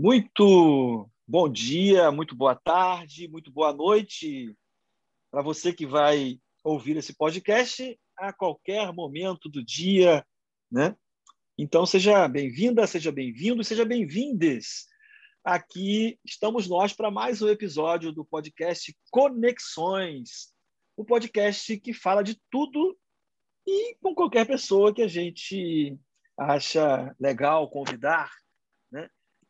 Muito bom dia, muito boa tarde, muito boa noite para você que vai ouvir esse podcast a qualquer momento do dia, né? Então seja bem-vinda, seja bem-vindo, seja bem-vindes. Aqui estamos nós para mais um episódio do podcast Conexões, o podcast que fala de tudo e com qualquer pessoa que a gente acha legal convidar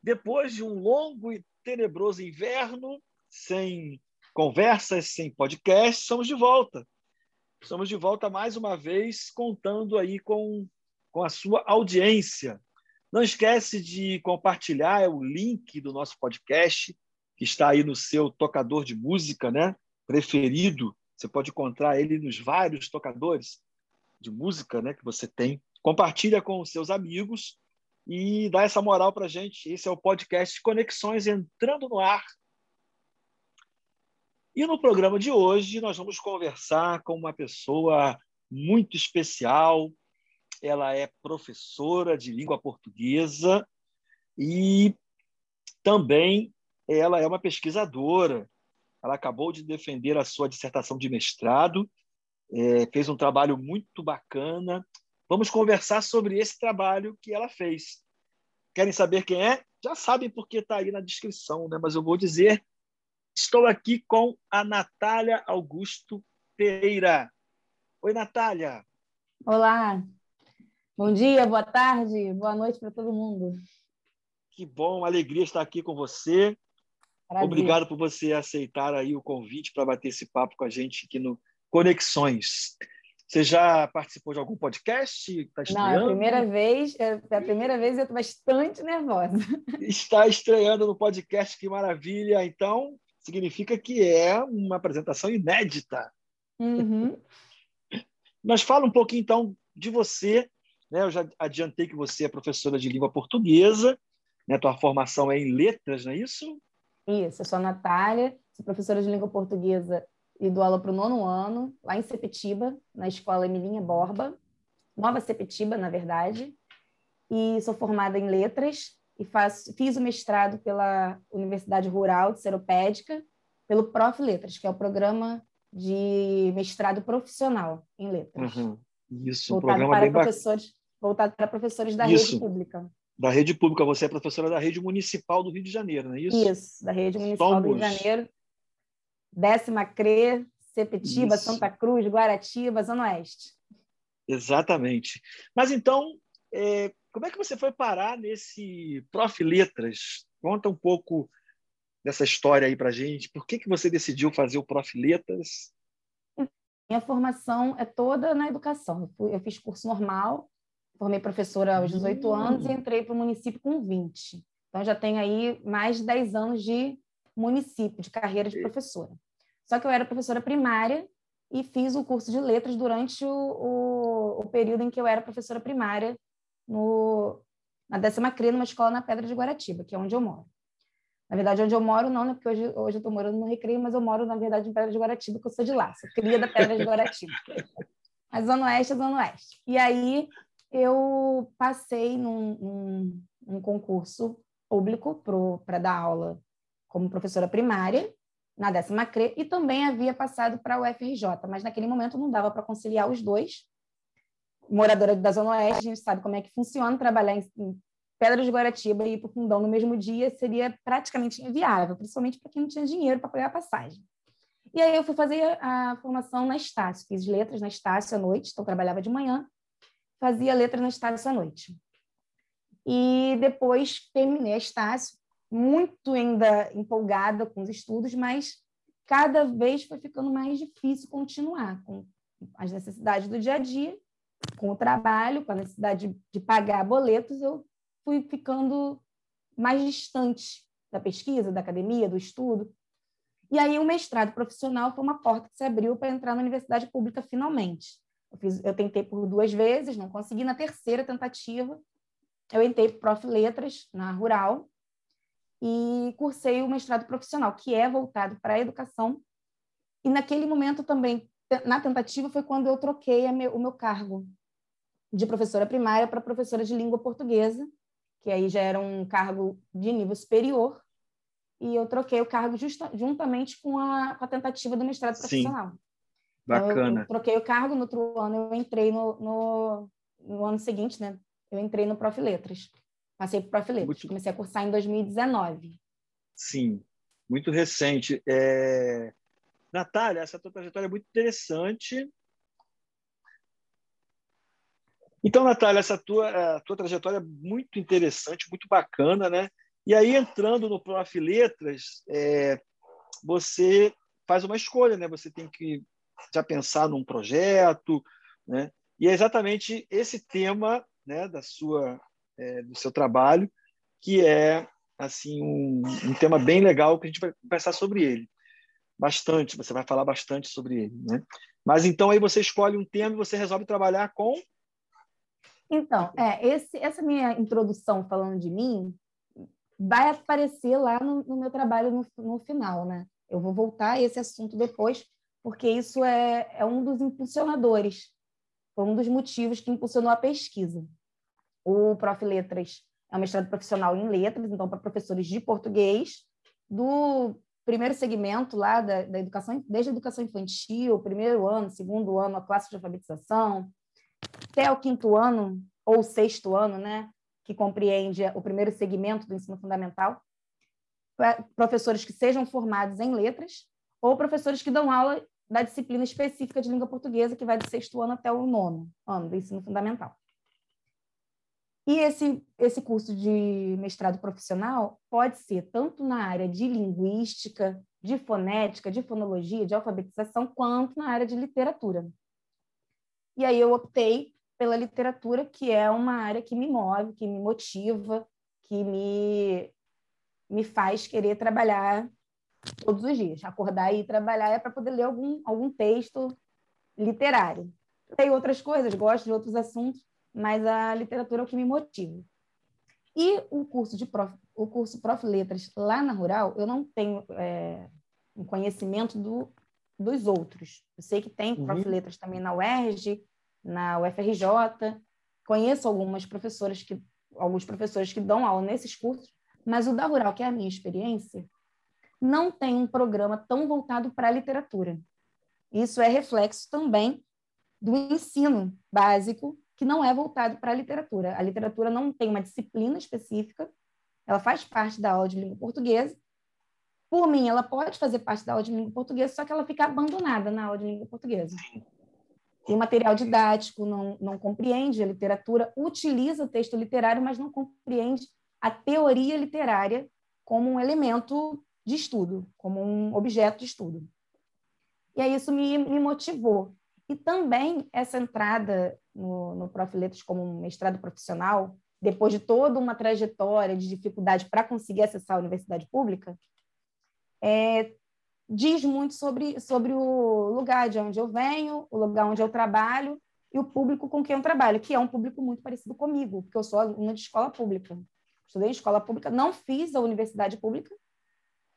depois de um longo e tenebroso inverno, sem conversas, sem podcast, estamos de volta. Estamos de volta mais uma vez, contando aí com, com a sua audiência. Não esquece de compartilhar o link do nosso podcast, que está aí no seu tocador de música, né? Preferido. Você pode encontrar ele nos vários tocadores de música, né? Que você tem. Compartilha com os seus amigos e dá essa moral para gente. Esse é o podcast Conexões entrando no ar. E no programa de hoje nós vamos conversar com uma pessoa muito especial. Ela é professora de língua portuguesa e também ela é uma pesquisadora. Ela acabou de defender a sua dissertação de mestrado, é, fez um trabalho muito bacana Vamos conversar sobre esse trabalho que ela fez. Querem saber quem é? Já sabem porque está aí na descrição, né? mas eu vou dizer. Estou aqui com a Natália Augusto Pereira. Oi, Natália. Olá. Bom dia, boa tarde, boa noite para todo mundo. Que bom, alegria estar aqui com você. Obrigado por você aceitar aí o convite para bater esse papo com a gente aqui no Conexões. Você já participou de algum podcast? Tá estreando? Não, é a primeira vez, é a primeira vez eu estou bastante nervosa. Está estreando no podcast, que maravilha! Então, significa que é uma apresentação inédita. Uhum. Mas fala um pouquinho, então, de você. Né? Eu já adiantei que você é professora de língua portuguesa, né? tua formação é em letras, não é isso? Isso, eu sou a Natália, sou professora de língua portuguesa e dou aula para o nono ano, lá em Sepetiba, na escola Emilinha Borba, Nova Sepetiba, na verdade, e sou formada em letras e faço, fiz o mestrado pela Universidade Rural de Seropédica, pelo Prof. Letras, que é o programa de mestrado profissional em letras. Uhum. Isso, voltado um programa para bem professores, voltado para professores da isso. rede pública. Da rede pública, você é professora da rede municipal do Rio de Janeiro, não é isso? Isso, da rede municipal Somos. do Rio de Janeiro Décima CRE, Sepetiba, Isso. Santa Cruz, Guaratiba, Zona Oeste. Exatamente. Mas então, é, como é que você foi parar nesse Prof. Letras? Conta um pouco dessa história aí para gente. Por que, que você decidiu fazer o Prof. Letras? Minha formação é toda na educação. Eu fiz curso normal, formei professora aos 18 hum. anos e entrei para o município com 20. Então, já tenho aí mais de 10 anos de município, de carreira de professora. Só que eu era professora primária e fiz o curso de letras durante o, o, o período em que eu era professora primária no, na décima CRE, numa escola na Pedra de Guaratiba, que é onde eu moro. Na verdade, onde eu moro não, né? Porque hoje, hoje eu estou morando no Recreio, mas eu moro, na verdade, em Pedra de Guaratiba, porque eu sou de lá, sou cria da Pedra de Guaratiba. A Zona Oeste é Zona Oeste. E aí eu passei num, num, num concurso público para dar aula como professora primária, na décima CRE, e também havia passado para o UFRJ, mas naquele momento não dava para conciliar os dois. Moradora da Zona Oeste, a gente sabe como é que funciona trabalhar em, em Pedra de Guaratiba e ir para o Fundão no mesmo dia seria praticamente inviável, principalmente para quem não tinha dinheiro para pagar a passagem. E aí eu fui fazer a formação na Estácio, fiz letras na Estácio à noite, então trabalhava de manhã, fazia letras na Estácio à noite. E depois terminei a Estácio, muito ainda empolgada com os estudos, mas cada vez foi ficando mais difícil continuar com as necessidades do dia a dia, com o trabalho, com a necessidade de pagar boletos, eu fui ficando mais distante da pesquisa, da academia, do estudo. E aí o mestrado profissional foi uma porta que se abriu para entrar na universidade pública finalmente. Eu, fiz, eu tentei por duas vezes, não consegui. Na terceira tentativa, eu entrei para Prof. Letras, na Rural, e cursei o mestrado profissional, que é voltado para a educação. E naquele momento também, na tentativa, foi quando eu troquei meu, o meu cargo de professora primária para professora de língua portuguesa, que aí já era um cargo de nível superior, e eu troquei o cargo justa, juntamente com a, com a, tentativa do mestrado Sim. profissional. Bacana. Então, eu, eu, troquei o cargo, no outro ano eu entrei no, no, no, ano seguinte, né? Eu entrei no Prof. Letras. Passei para Prof. Letras. Muito... Comecei a cursar em 2019. Sim, muito recente. É... Natália, essa tua trajetória é muito interessante. Então, Natália, essa tua, tua trajetória é muito interessante, muito bacana, né? E aí, entrando no Prof. Letras, é, você faz uma escolha, né? Você tem que já pensar num projeto, né? E é exatamente esse tema, né, da sua, é, do seu trabalho, que é assim um, um, tema bem legal que a gente vai conversar sobre ele bastante. Você vai falar bastante sobre ele, né? Mas então aí você escolhe um tema e você resolve trabalhar com então, é, esse, essa minha introdução falando de mim vai aparecer lá no, no meu trabalho no, no, final, né? Eu vou voltar a esse assunto depois, porque isso é, é um dos impulsionadores, foi um dos motivos que impulsionou a pesquisa. O Prof. Letras é um mestrado profissional em letras, então para professores de português, do primeiro segmento lá da, da educação, desde a educação infantil, primeiro ano, segundo ano, a classe de alfabetização, até o quinto ano ou sexto ano, né, que compreende o primeiro segmento do ensino fundamental, professores que sejam formados em letras ou professores que dão aula da disciplina específica de língua portuguesa, que vai do sexto ano até o nono ano do ensino fundamental. E esse, esse curso de mestrado profissional pode ser tanto na área de linguística, de fonética, de fonologia, de alfabetização, quanto na área de literatura. E aí eu optei pela literatura, que é uma área que me move, que me motiva, que me, me faz querer trabalhar todos os dias. Acordar e trabalhar é para poder ler algum, algum texto literário. Tem outras coisas, gosto de outros assuntos, mas a literatura é o que me motiva. E o curso de prof, o curso Prof Letras lá na Rural, eu não tenho é, um conhecimento do, dos outros. Eu sei que tem Prof uhum. Letras também na UERJ, na UFRJ. Conheço algumas professoras que alguns professores que dão aula nesses cursos, mas o da Rural, que é a minha experiência, não tem um programa tão voltado para a literatura. Isso é reflexo também do ensino básico, que não é voltado para a literatura. A literatura não tem uma disciplina específica, ela faz parte da aula de língua portuguesa. Por mim, ela pode fazer parte da aula de língua portuguesa, só que ela fica abandonada na aula de língua portuguesa. E o material didático não, não compreende a literatura, utiliza o texto literário, mas não compreende a teoria literária como um elemento de estudo, como um objeto de estudo. E aí isso me, me motivou. E também essa entrada no, no Prof. Letras como um mestrado profissional, depois de toda uma trajetória de dificuldade para conseguir acessar a universidade pública, é, diz muito sobre, sobre o lugar de onde eu venho, o lugar onde eu trabalho e o público com quem eu trabalho, que é um público muito parecido comigo, porque eu sou aluna de escola pública. Estudei em escola pública, não fiz a universidade pública,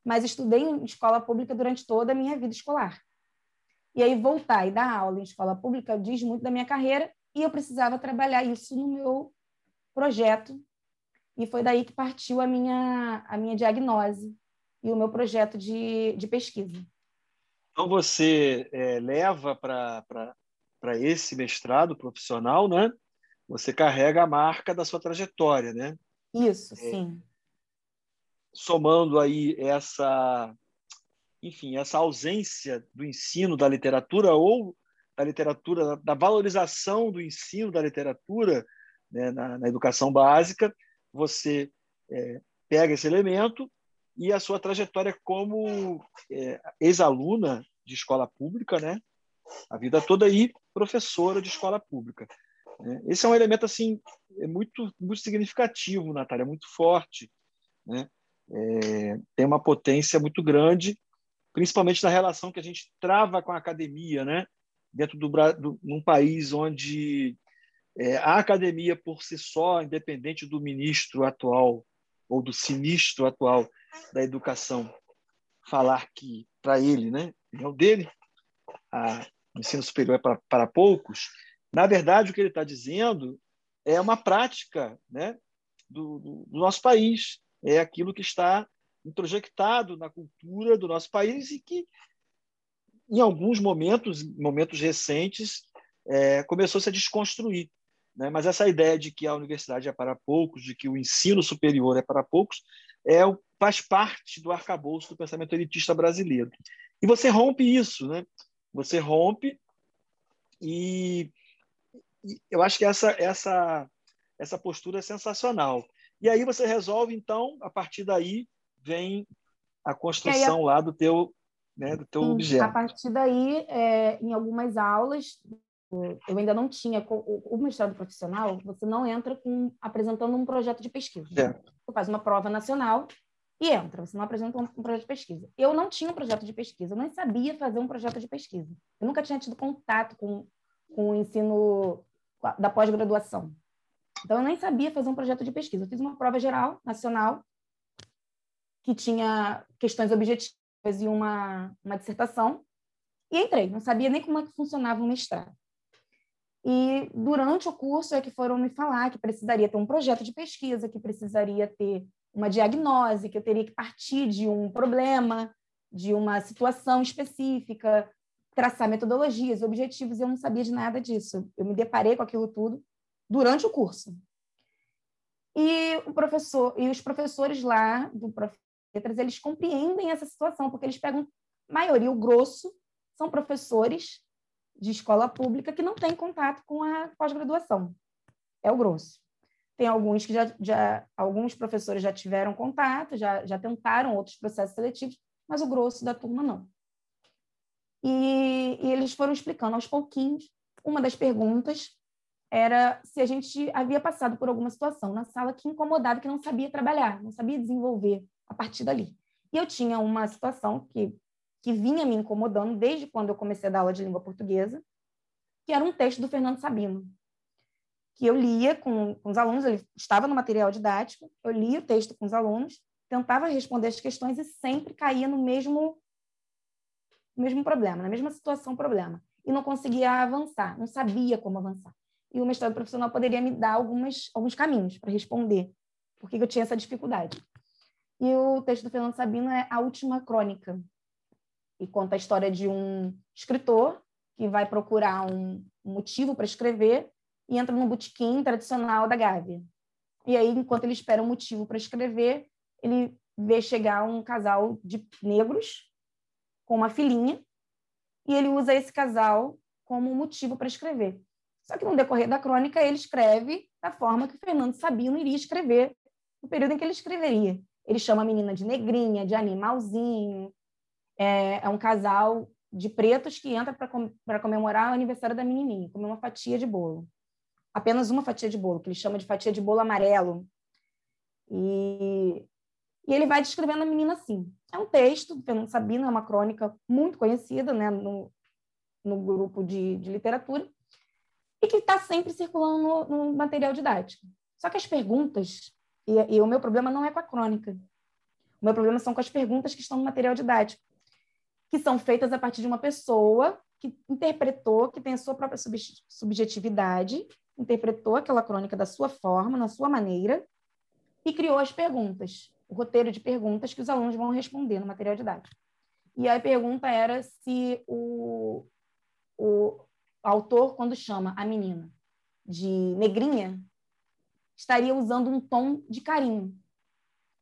mas estudei em escola pública durante toda a minha vida escolar. E aí voltar e dar aula em escola pública diz muito da minha carreira e eu precisava trabalhar isso no meu projeto. E foi daí que partiu a minha, a minha diagnose e o meu projeto de, de pesquisa. Então, você é, leva para esse mestrado profissional, né? Você carrega a marca da sua trajetória, né? Isso, é, sim. Somando aí essa, enfim, essa ausência do ensino da literatura ou da literatura, da valorização do ensino da literatura né, na, na, educação básica, você é, pega esse elemento e a sua trajetória como é, ex-aluna de escola pública, né? A vida toda aí professora de escola pública. Né? Esse é um elemento assim é muito muito significativo, Natália, muito forte, né? É, tem uma potência muito grande, principalmente na relação que a gente trava com a academia, né? Dentro do, do num país onde é, a academia por si só, independente do ministro atual ou do sinistro atual, da educação falar que, para ele, né, é o dele, a, o ensino superior é para, para poucos, na verdade, o que ele está dizendo é uma prática né, do, do, do nosso país, é aquilo que está introjectado na cultura do nosso país e que, em alguns momentos, momentos recentes, é, começou -se a desconstruir. Né? Mas essa ideia de que a universidade é para poucos, de que o ensino superior é para poucos, é, faz parte do arcabouço do pensamento elitista brasileiro. E você rompe isso, né? Você rompe e, e eu acho que essa, essa, essa postura é sensacional. E aí você resolve, então, a partir daí vem a construção lá do teu, né, do teu objeto. A partir daí, é, em algumas aulas, eu ainda não tinha o, o mestrado profissional, você não entra com apresentando um projeto de pesquisa. É. Você faz uma prova nacional e entra, você não apresenta um, um, projeto de pesquisa. Eu não tinha um projeto de pesquisa, eu nem sabia fazer um projeto de pesquisa. Eu nunca tinha tido contato com, com o ensino da pós-graduação. Então, eu nem sabia fazer um projeto de pesquisa. Eu fiz uma prova geral, nacional, que tinha questões objetivas e uma, uma dissertação, e entrei. Não sabia nem como é que funcionava o mestrado. E durante o curso é que foram me falar que precisaria ter um projeto de pesquisa, que precisaria ter uma diagnose, que eu teria que partir de um problema, de uma situação específica, traçar metodologias, objetivos, eu não sabia de nada disso. Eu me deparei com aquilo tudo durante o curso. E o professor e os professores lá do Letras, eles compreendem essa situação, porque eles pegam maioria, o grosso, são professores de escola pública que não têm contato com a pós-graduação. É o grosso. Tem alguns que já, já alguns professores já tiveram contato, já, já tentaram outros processos seletivos, mas o grosso da turma não. E, e eles foram explicando aos pouquinhos. Uma das perguntas era se a gente havia passado por alguma situação na sala que incomodava, que não sabia trabalhar, não sabia desenvolver a partir dali. E eu tinha uma situação que que vinha me incomodando desde quando eu comecei a dar aula de língua portuguesa, que era um texto do Fernando Sabino, que eu lia com, com os alunos, ele estava no material didático, eu lia o texto com os alunos, tentava responder as questões e sempre caía no mesmo mesmo problema, na mesma situação problema, e não conseguia avançar, não sabia como avançar. E o mestrado profissional poderia me dar algumas, alguns caminhos para responder por que eu tinha essa dificuldade. E o texto do Fernando Sabino é A Última Crônica, e conta a história de um escritor que vai procurar um motivo para escrever e entra no botequim tradicional da Gávea. E aí, enquanto ele espera um motivo para escrever, ele vê chegar um casal de negros com uma filhinha e ele usa esse casal como motivo para escrever. Só que no decorrer da crônica ele escreve da forma que Fernando Sabino iria escrever no período em que ele escreveria. Ele chama a menina de negrinha, de animalzinho, é, é um casal de pretos que entra para comemorar o aniversário da menininha, comer uma fatia de bolo. Apenas uma fatia de bolo, que ele chama de fatia de bolo amarelo. E, e ele vai descrevendo a menina assim. É um texto do Fernando Sabino, é uma crônica muito conhecida né, no, no grupo de, de literatura, e que está sempre circulando no, no, material didático. Só que as perguntas, e, e o meu problema não é com a crônica, o meu problema são com as perguntas que estão no material didático que são feitas a partir de uma pessoa que interpretou, que tem a sua própria subjetividade, interpretou aquela crônica da sua forma, na sua maneira, e criou as perguntas, o roteiro de perguntas que os alunos vão responder no material didático. E a pergunta era se o, o autor, quando chama a menina de negrinha, estaria usando um tom de carinho.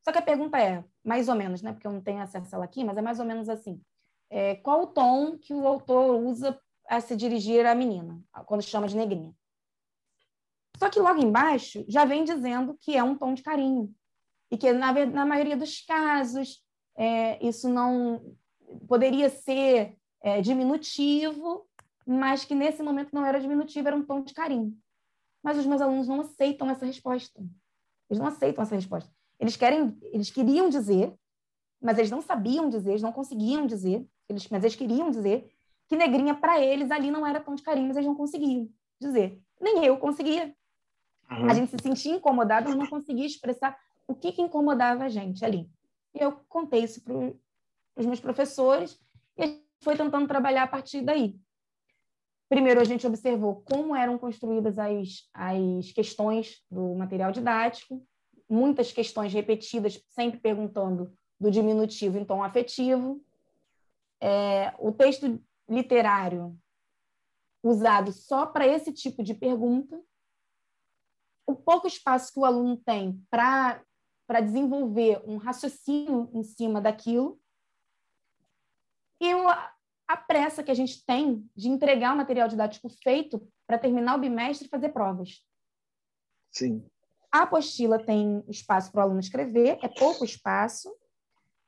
Só que a pergunta é, mais ou menos, né? Porque eu não tenho acesso a ela aqui, mas é mais ou menos assim é, qual o tom que o autor usa a se dirigir à menina, quando chama de negrinha. Só que logo embaixo já vem dizendo que é um tom de carinho. E que, na, na maioria dos casos, é, isso não poderia ser é, diminutivo, mas que nesse momento não era diminutivo, era um tom de carinho. Mas os meus alunos não aceitam essa resposta. Eles não aceitam essa resposta. Eles querem, eles queriam dizer, mas eles não sabiam dizer, eles não conseguiam dizer, eles, mas eles queriam dizer que negrinha para eles ali não era tão de carinho, mas eles não conseguiam dizer. Nem eu conseguia. Uhum. A gente se sentia incomodado, mas não conseguia expressar o que, que incomodava a gente ali. E eu contei isso para os meus professores e a gente foi tentando trabalhar a partir daí. Primeiro, a gente observou como eram construídas as, as questões do material didático, muitas questões repetidas, sempre perguntando do diminutivo em tom afetivo. É, o texto literário usado só para esse tipo de pergunta. O pouco espaço que o aluno tem para desenvolver um raciocínio em cima daquilo. E a pressa que a gente tem de entregar o material didático feito para terminar o bimestre e fazer provas. Sim. A apostila tem espaço para o aluno escrever, é pouco espaço,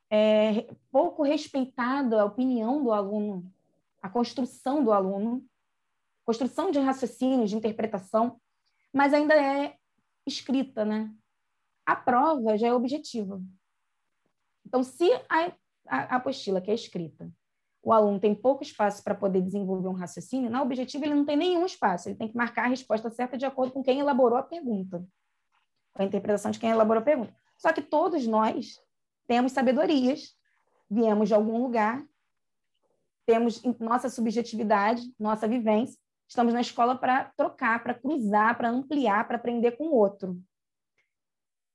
é pouco respeitada a opinião do aluno, a construção do aluno, construção de raciocínio, de interpretação, mas ainda é escrita, né? A prova já é objetiva. Então, se a, a apostila que é escrita o aluno tem pouco espaço para poder desenvolver um raciocínio, na objetiva ele não tem nenhum espaço, ele tem que marcar a resposta certa de acordo com quem elaborou a pergunta, com a interpretação de quem elaborou a pergunta. Só que todos nós temos sabedorias, viemos de algum lugar, temos nossa subjetividade, nossa vivência, estamos na escola para trocar, para cruzar, para ampliar, para aprender com o outro.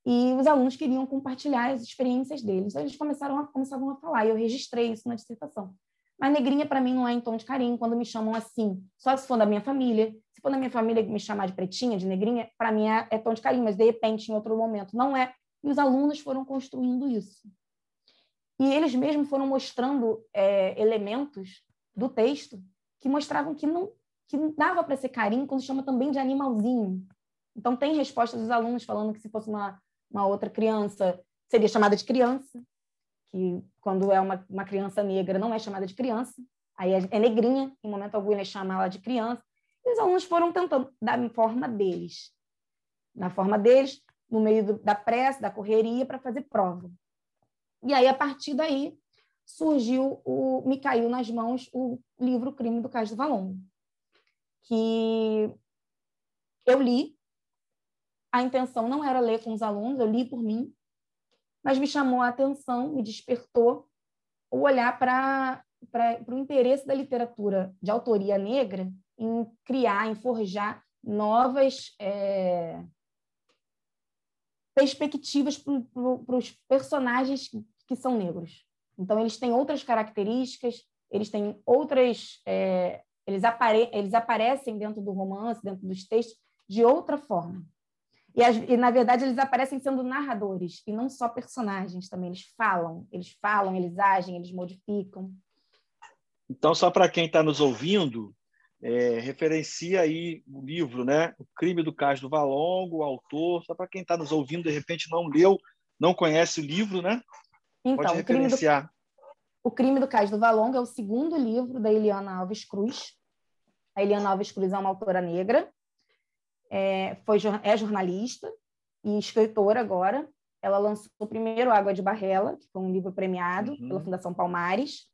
E os alunos queriam compartilhar as experiências deles. Então, eles começaram a, começavam a falar, e eu registrei isso na dissertação. Mas negrinha para mim não é em tom de carinho quando me chamam assim. Só se for da minha família. Se for da minha família me chamar de pretinha, de negrinha, para mim é, é tom de carinho, mas de repente em outro momento não é. E os alunos foram construindo isso. E eles mesmos foram mostrando é, elementos do texto que mostravam que não que dava para ser carinho quando chama também de animalzinho. Então tem respostas dos alunos falando que se fosse uma, uma outra criança seria chamada de criança, que quando é uma, uma criança negra não é chamada de criança, aí é, é negrinha, em momento algum ele chama ela de criança, e os alunos foram tentando dar forma deles, na forma deles, no meio do, da pressa, da correria, para fazer prova. E aí, a partir daí, surgiu, o, me caiu nas mãos o livro Crime do Cais do Valongo, que eu li, a intenção não era ler com os alunos, eu li por mim, mas me chamou a atenção, me despertou o olhar para o interesse da literatura de autoria negra em criar, em forjar novas é, perspectivas para os personagens que são negros. Então, eles têm outras características, eles têm outras. É, eles, apare eles aparecem dentro do romance, dentro dos textos, de outra forma. E, as, e, na verdade, eles aparecem sendo narradores e não só personagens também. Eles falam, eles falam, eles agem, eles modificam. Então, só para quem está nos ouvindo, é, referencia aí o livro, né? O Crime do Cais do Valongo, o autor. Só para quem está nos ouvindo, de repente não leu, não conhece o livro, né? Então, Pode referenciar. O Crime, do, o Crime do Cais do Valongo é o segundo livro da Eliana Alves Cruz. A Eliana Alves Cruz é uma autora negra é, foi, é jornalista e escritora agora. Ela lançou o primeiro Água de Barrela, que foi um livro premiado uhum. pela Fundação Palmares,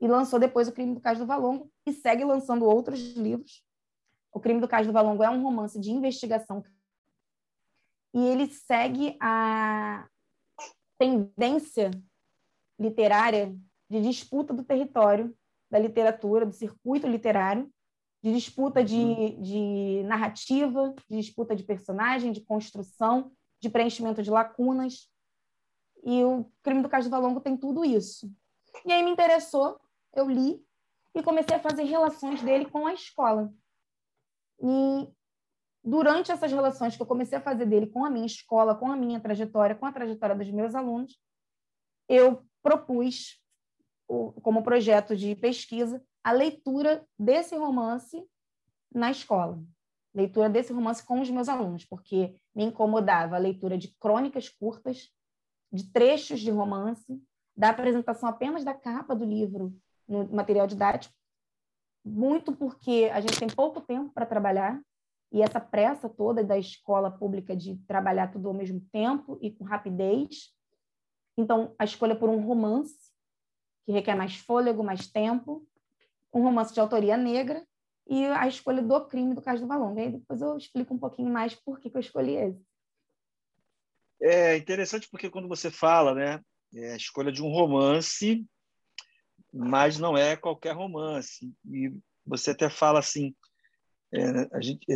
e lançou depois O Crime do Cais do Valongo, e segue lançando outros livros. O Crime do Cais do Valongo é um romance de investigação e ele segue a tendência literária de disputa do território, da literatura, do circuito literário, de disputa de, uhum. de narrativa, de disputa de personagem, de construção, de preenchimento de lacunas. E o Crime do Cais do Valongo tem tudo isso. E aí me interessou, eu li e comecei a fazer relações dele com a escola. E durante essas relações que eu comecei a fazer dele com a minha escola, com a minha trajetória, com a trajetória dos meus alunos, eu propus, como projeto de pesquisa, a leitura desse romance na escola. Leitura desse romance com os meus alunos, porque me incomodava a leitura de crônicas curtas, de trechos de romance, da apresentação apenas da capa do livro no material didático, muito porque a gente tem pouco tempo para trabalhar e essa pressa toda da escola pública de trabalhar tudo ao mesmo tempo e com rapidez. Então, a escolha por um romance, que requer mais fôlego, mais tempo, um romance de autoria negra e a escolha do crime do Cais do Valongo. E aí depois eu explico um pouquinho mais por que, que eu escolhi esse. É interessante porque quando você fala, né, é a escolha de um romance, mas não é qualquer romance. E você até fala assim, é, a gente,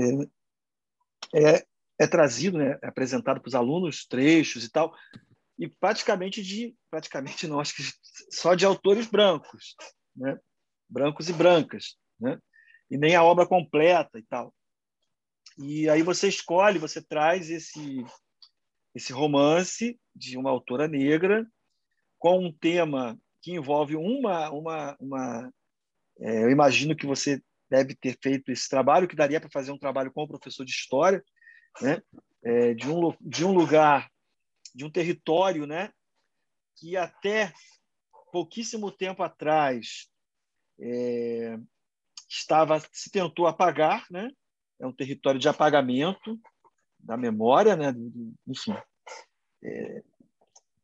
é, é é trazido, né, é apresentado para os alunos, trechos e tal, e praticamente de, praticamente não, acho que só de autores brancos, né, brancos e brancas, né, e nem a obra completa e tal. E aí você escolhe, você traz esse esse romance de uma autora negra com um tema que envolve uma uma uma é, eu imagino que você deve ter feito esse trabalho que daria para fazer um trabalho com o professor de história né? É, de, um, de um lugar, de um território né? que até pouquíssimo tempo atrás é, estava se tentou apagar, né? É um território de apagamento da memória, né? Enfim, é,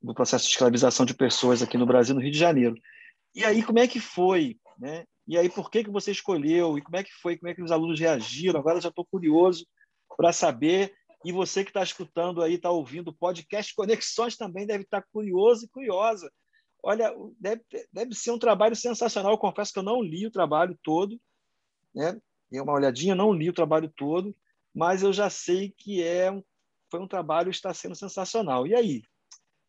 do processo de escravização de pessoas aqui no Brasil, no Rio de Janeiro. E aí como é que foi, né? E aí por que que você escolheu? E como é que foi? Como é que os alunos reagiram? Agora já estou curioso para saber. E você que está escutando aí, está ouvindo o podcast Conexões também deve estar tá curioso e curiosa. Olha, deve, deve ser um trabalho sensacional. Eu confesso que eu não li o trabalho todo, né? Dei uma olhadinha, não li o trabalho todo, mas eu já sei que é foi um trabalho que está sendo sensacional. E aí?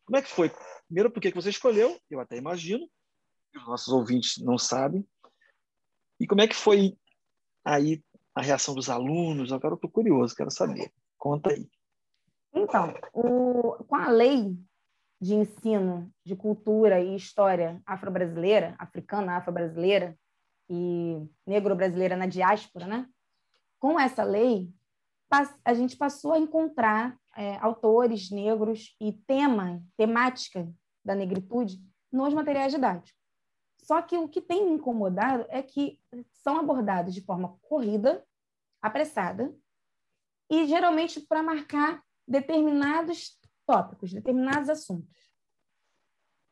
Como é que foi? Primeiro, por que você escolheu? Eu até imagino. Os nossos ouvintes não sabem. E como é que foi aí a reação dos alunos? Agora eu estou curioso, quero saber. Conta aí. Então, o, com a lei de ensino de cultura e história afro-brasileira, africana afro-brasileira e negro-brasileira na diáspora, né? Com essa lei, a gente passou a encontrar é, autores negros e tema, temática da negritude nos materiais didáticos. Só que o que tem me incomodado é que são abordados de forma corrida, apressada, e geralmente para marcar determinados tópicos, determinados assuntos.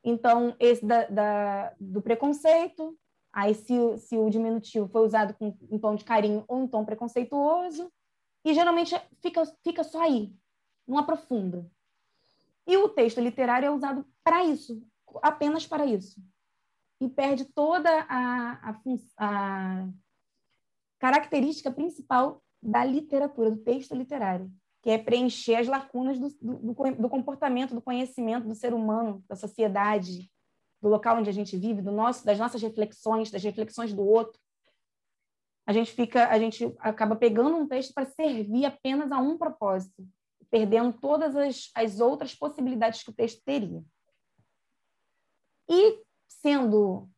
Então, esse da, da, do preconceito, aí se, se o diminutivo foi usado com, em tom de carinho ou em tom preconceituoso, e geralmente fica, fica só aí, não aprofunda. E o texto literário é usado para isso, apenas para isso e perde toda a, a, a característica principal da literatura, do texto literário, que é preencher as lacunas do, do, do, comportamento, do conhecimento do ser humano, da sociedade, do local onde a gente vive, do nosso, das nossas reflexões, das reflexões do outro. A gente fica, a gente acaba pegando um texto para servir apenas a um propósito, perdendo todas as, as outras possibilidades que o texto teria. E sendo,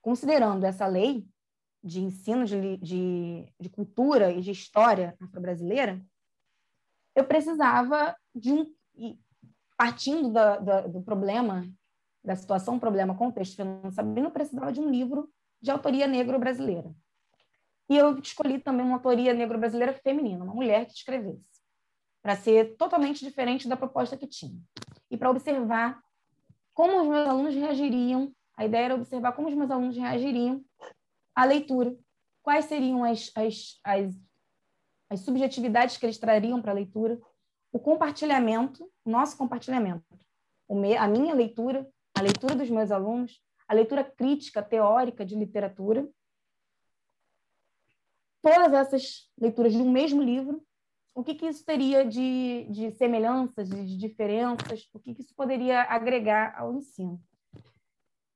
considerando essa lei de ensino de, de, de cultura e de história afro-brasileira, eu precisava de um, partindo da, da, do problema, da situação problema contexto Fernando Sabino, eu precisava de um livro de autoria negro-brasileira. E eu escolhi também uma autoria negro-brasileira feminina, uma mulher que escrevesse, para ser totalmente diferente da proposta que tinha. E para observar como os meus alunos reagiriam a ideia era observar como os meus alunos reagiriam à leitura, quais seriam as, as, as, as subjetividades que eles trariam para a leitura, o compartilhamento, o nosso compartilhamento, a minha leitura, a leitura dos meus alunos, a leitura crítica, teórica de literatura, todas essas leituras de um mesmo livro, o que, que isso teria de, de semelhanças, de, diferenças, o que, que isso poderia agregar ao ensino.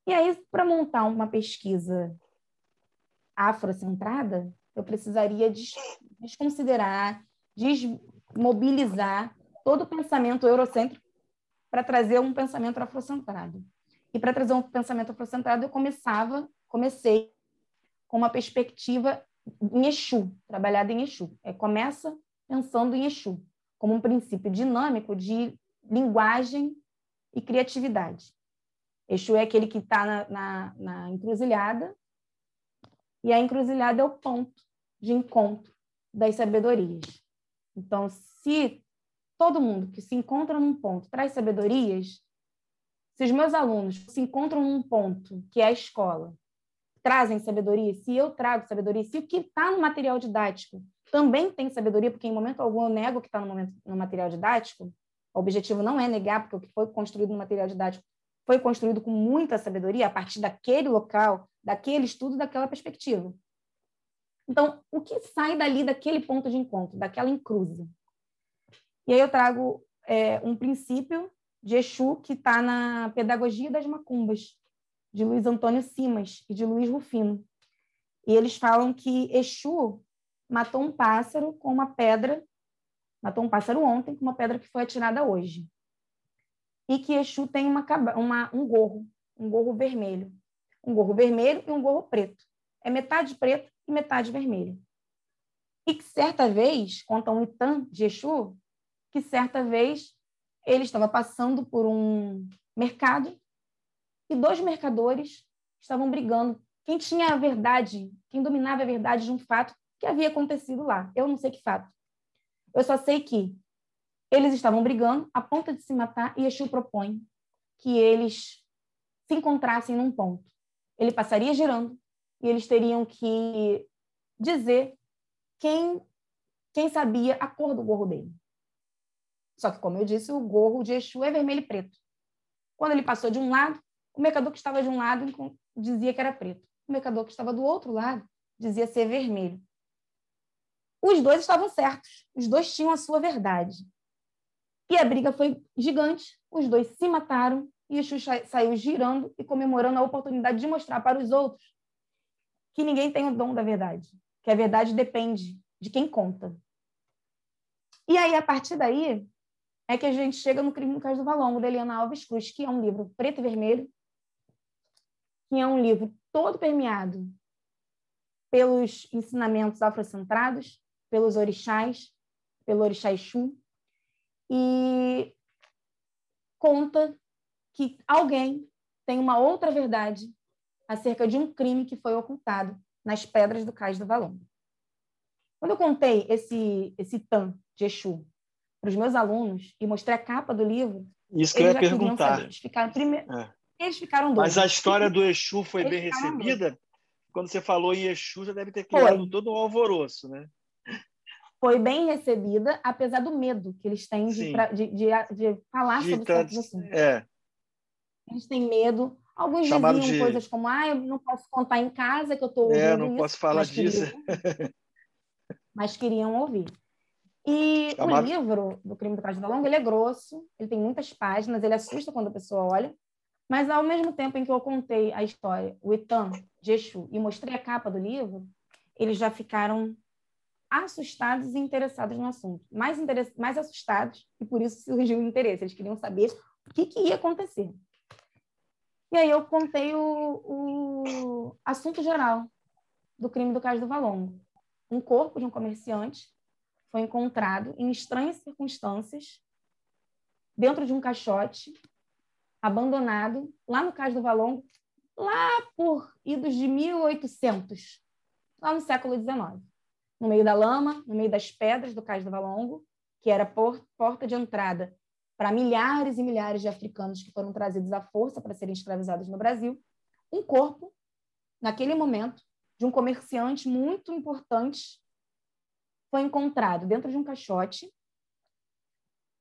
E aí, para montar uma pesquisa afrocentrada, eu precisaria des desconsiderar, desmobilizar todo o pensamento eurocêntrico para trazer um pensamento afrocentrado. E para trazer um pensamento afrocentrado, eu começava, comecei com uma perspectiva em Exu, trabalhada em Exu. É, começa pensando em Exu, como um princípio dinâmico de linguagem e criatividade. Exu é aquele que está na, na, na encruzilhada, e a encruzilhada é o ponto de encontro das sabedorias. Então, se todo mundo que se encontra num ponto traz sabedorias, se os meus alunos se encontram num ponto, que é a escola, trazem sabedoria, se eu trago sabedoria, se o que está no material didático também tem sabedoria, porque em momento algum eu nego o que está no, no material didático, o objetivo não é negar, porque o que foi construído no material didático foi construído com muita sabedoria a partir daquele local, daquele estudo, daquela perspectiva. Então, o que sai dali daquele ponto de encontro, daquela encruza? E aí eu trago é, um princípio de Exu que está na Pedagogia das Macumbas, de Luiz Antônio Simas e de Luiz Rufino. E eles falam que Exu matou um pássaro com uma pedra, matou um pássaro ontem com uma pedra que foi atirada hoje. E que Exu tem uma, uma, um gorro, um gorro vermelho. Um gorro vermelho e um gorro preto. É metade preto e metade vermelho. E que certa vez, conta um Itan de Exu, que certa vez ele estava passando por um mercado e dois mercadores estavam brigando. Quem tinha a verdade, quem dominava a verdade de um fato que havia acontecido lá. Eu não sei que fato. Eu só sei que eles estavam brigando a ponto de se matar e Exu propõe que eles se encontrassem num ponto. Ele passaria girando e eles teriam que dizer quem quem sabia a cor do gorro dele. Só que, como eu disse, o gorro de Exu é vermelho e preto. Quando ele passou de um lado, o mercador que estava de um lado dizia que era preto. O mercador que estava do outro lado dizia ser vermelho. Os dois estavam certos, os dois tinham a sua verdade. E a briga foi gigante, os dois se mataram e Exu saiu girando e comemorando a oportunidade de mostrar para os outros que ninguém tem o dom da verdade, que a verdade depende de quem conta. E aí, a partir daí, é que a gente chega no Crime no Caso do Valongo, da Eliana Alves Cruz, que é um livro preto e vermelho, que é um livro todo permeado pelos ensinamentos afrocentrados, pelos orixás, pelo orixá Exu, e conta que alguém tem uma outra verdade acerca de um crime que foi ocultado nas pedras do Cais do Valongo. Quando eu contei esse, esse tan de Exu para os meus alunos e mostrei a capa do livro. Isso que eu ia perguntar. Eles ficaram, primeiro, é. eles ficaram doidos. Mas a história do Exu foi eles bem recebida? Quando você falou em Exu, já deve ter criado foi. todo um alvoroço, né? Foi bem recebida, apesar do medo que eles têm de, de, de, de, falar de sobre certos assuntos. É. Eles têm medo. Alguns Chamado diziam de... coisas como, ah, eu não posso contar em casa que eu estou ouvindo É, não isso, posso falar disso. Queriam, mas queriam ouvir. E é o livro do Crime do Castelo Longo, ele é grosso, ele tem muitas páginas, ele assusta quando a pessoa olha, mas ao mesmo tempo em que eu contei a história, o Itan, de Exu, e mostrei a capa do livro, eles já ficaram assustados e interessados no assunto. Mais, interess... mais assustados, e por isso surgiu o interesse. Eles queriam saber o que, que ia acontecer. E aí eu contei o, o assunto geral do crime do Cais do Valongo. Um corpo de um comerciante foi encontrado em estranhas circunstâncias dentro de um caixote abandonado lá no Cais do Valongo, lá por idos de 1800, lá no século XIX, no meio da lama, no meio das pedras do Cais do Valongo, que era por, porta de entrada para milhares e milhares de africanos que foram trazidos à força para serem escravizados no Brasil, um corpo, naquele momento, de um comerciante muito importante foi encontrado dentro de um caixote,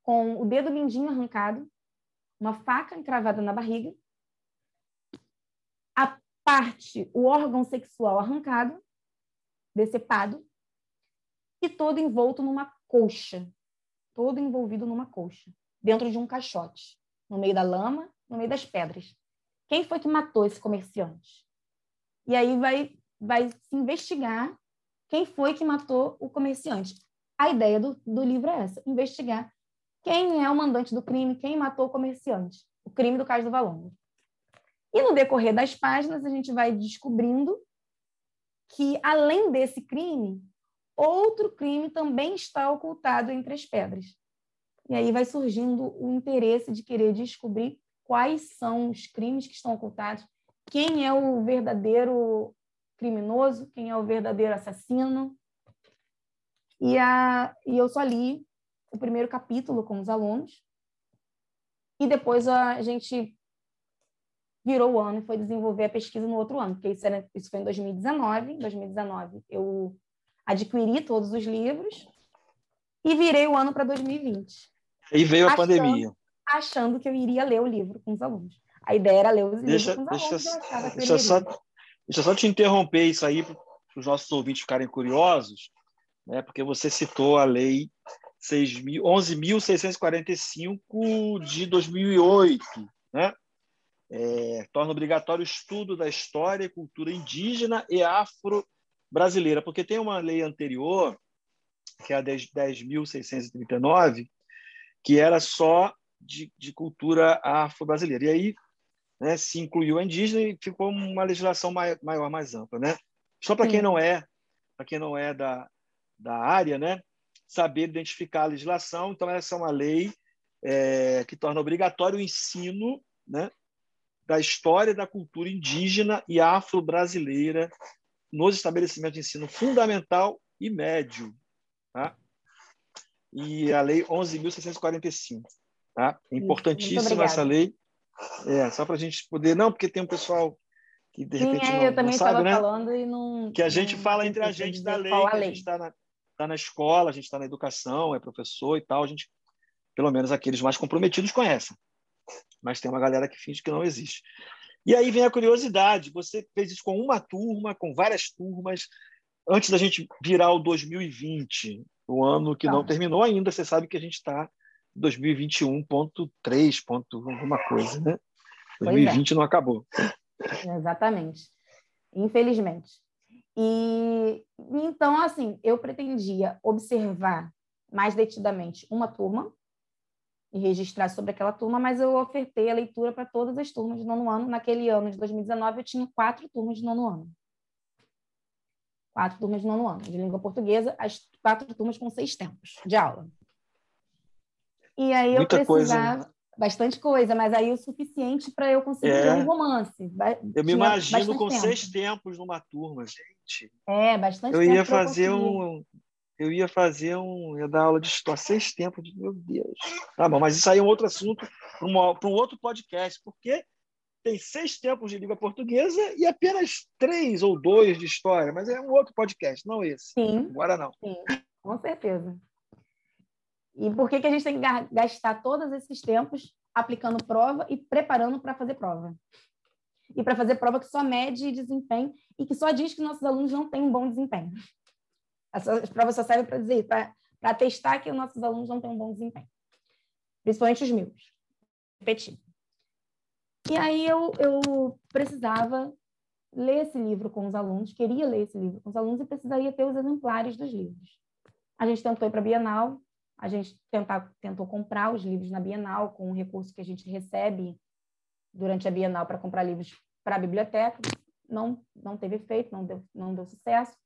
com o dedo mindinho arrancado, uma faca encravada na barriga, a parte, o órgão sexual arrancado, decepado, e todo envolto numa colcha, todo envolvido numa colcha, dentro de um caixote, no meio da lama, no meio das pedras. Quem foi que matou esse comerciante? E aí vai, vai se investigar quem foi que matou o comerciante. A ideia do, do livro é essa: investigar quem é o mandante do crime, quem matou o comerciante, o crime do caso do Valongo. E no decorrer das páginas, a gente vai descobrindo que, além desse crime, outro crime também está ocultado entre as pedras. E aí vai surgindo o interesse de querer descobrir quais são os crimes que estão ocultados, quem é o verdadeiro criminoso, quem é o verdadeiro assassino. E, a, e eu só li o primeiro capítulo com os alunos. E depois a gente virou o ano e foi desenvolver a pesquisa no outro ano, porque isso, era, isso foi em 2019. Em 2019 eu adquiri todos os livros e virei o ano para 2020. E veio a achando, pandemia. Achando que eu iria ler o livro com os alunos. A ideia era ler os deixa, livros com os deixa, alunos. Deixa, deixa só, Deixa eu só te interromper isso aí para os nossos ouvintes ficarem curiosos, né? porque você citou a lei 11.645 de 2008, né? É, torna obrigatório o estudo da história e cultura indígena e afro-brasileira, porque tem uma lei anterior, que é a 10.639, que era só de, de cultura afro-brasileira. E aí né, se incluiu a indígena e ficou uma legislação maior, mais ampla. Né? Só para quem não é, para quem não é da, da área, né, saber identificar a legislação. Então, essa é uma lei é, que torna obrigatório o ensino né, da história da cultura indígena e afro-brasileira nos estabelecimentos de ensino fundamental e médio. Tá? E a Lei 11.645. Tá? É importantíssima essa lei. É, só para a gente poder. Não, porque tem um pessoal que de repente Sim, é, não, eu também sabe, né? falando e não. Que a gente não, fala entre a gente da lei, que a, gente está na, tá na escola, a gente está na educação, é professor e tal, a gente, pelo menos aqueles mais comprometidos, conhecem. Mas tem uma galera que finge que não existe. E aí vem a curiosidade: você fez isso com uma turma, com várias turmas, antes da gente virar o 2020, o ano que não tá. terminou ainda, você sabe que a gente está 2021.3, ponto alguma coisa, né? 2020 é. não acabou. Exatamente. Infelizmente. E então, assim, eu pretendia observar mais detidamente uma turma e registrar sobre aquela turma, mas eu ofertei a leitura para todas as turmas de nono ano. Naquele ano de 2019, eu tinha quatro turmas de nono ano. Quatro turmas de nono ano, de língua portuguesa, as quatro turmas com seis tempos de aula. E aí Muita eu precisava. Coisa, Bastante coisa, mas aí o suficiente para eu conseguir é. um romance. Eu me imagino com tempo. seis tempos numa turma, gente. É, bastante eu. Ia fazer um, eu ia fazer um. ia dar aula de história, seis tempos, de, meu Deus. Tá bom, mas isso aí é um outro assunto para um outro podcast, porque tem seis tempos de língua portuguesa e apenas três ou dois de história, mas é um outro podcast, não esse. Sim. Agora não. Sim, com certeza. E por que, que a gente tem que gastar todos esses tempos aplicando prova e preparando para fazer prova? E para fazer prova que só mede desempenho e que só diz que nossos alunos não têm um bom desempenho. As provas só servem para dizer, para testar que os nossos alunos não têm um bom desempenho. Principalmente os meus. Repetir. E aí eu, eu precisava ler esse livro com os alunos, queria ler esse livro com os alunos e precisaria ter os exemplares dos livros. A gente tentou ir para a Bienal, a gente tentar, tentou comprar os livros na Bienal com o recurso que a gente recebe durante a Bienal para comprar livros para a biblioteca. Não, não teve efeito, não deu, não deu sucesso.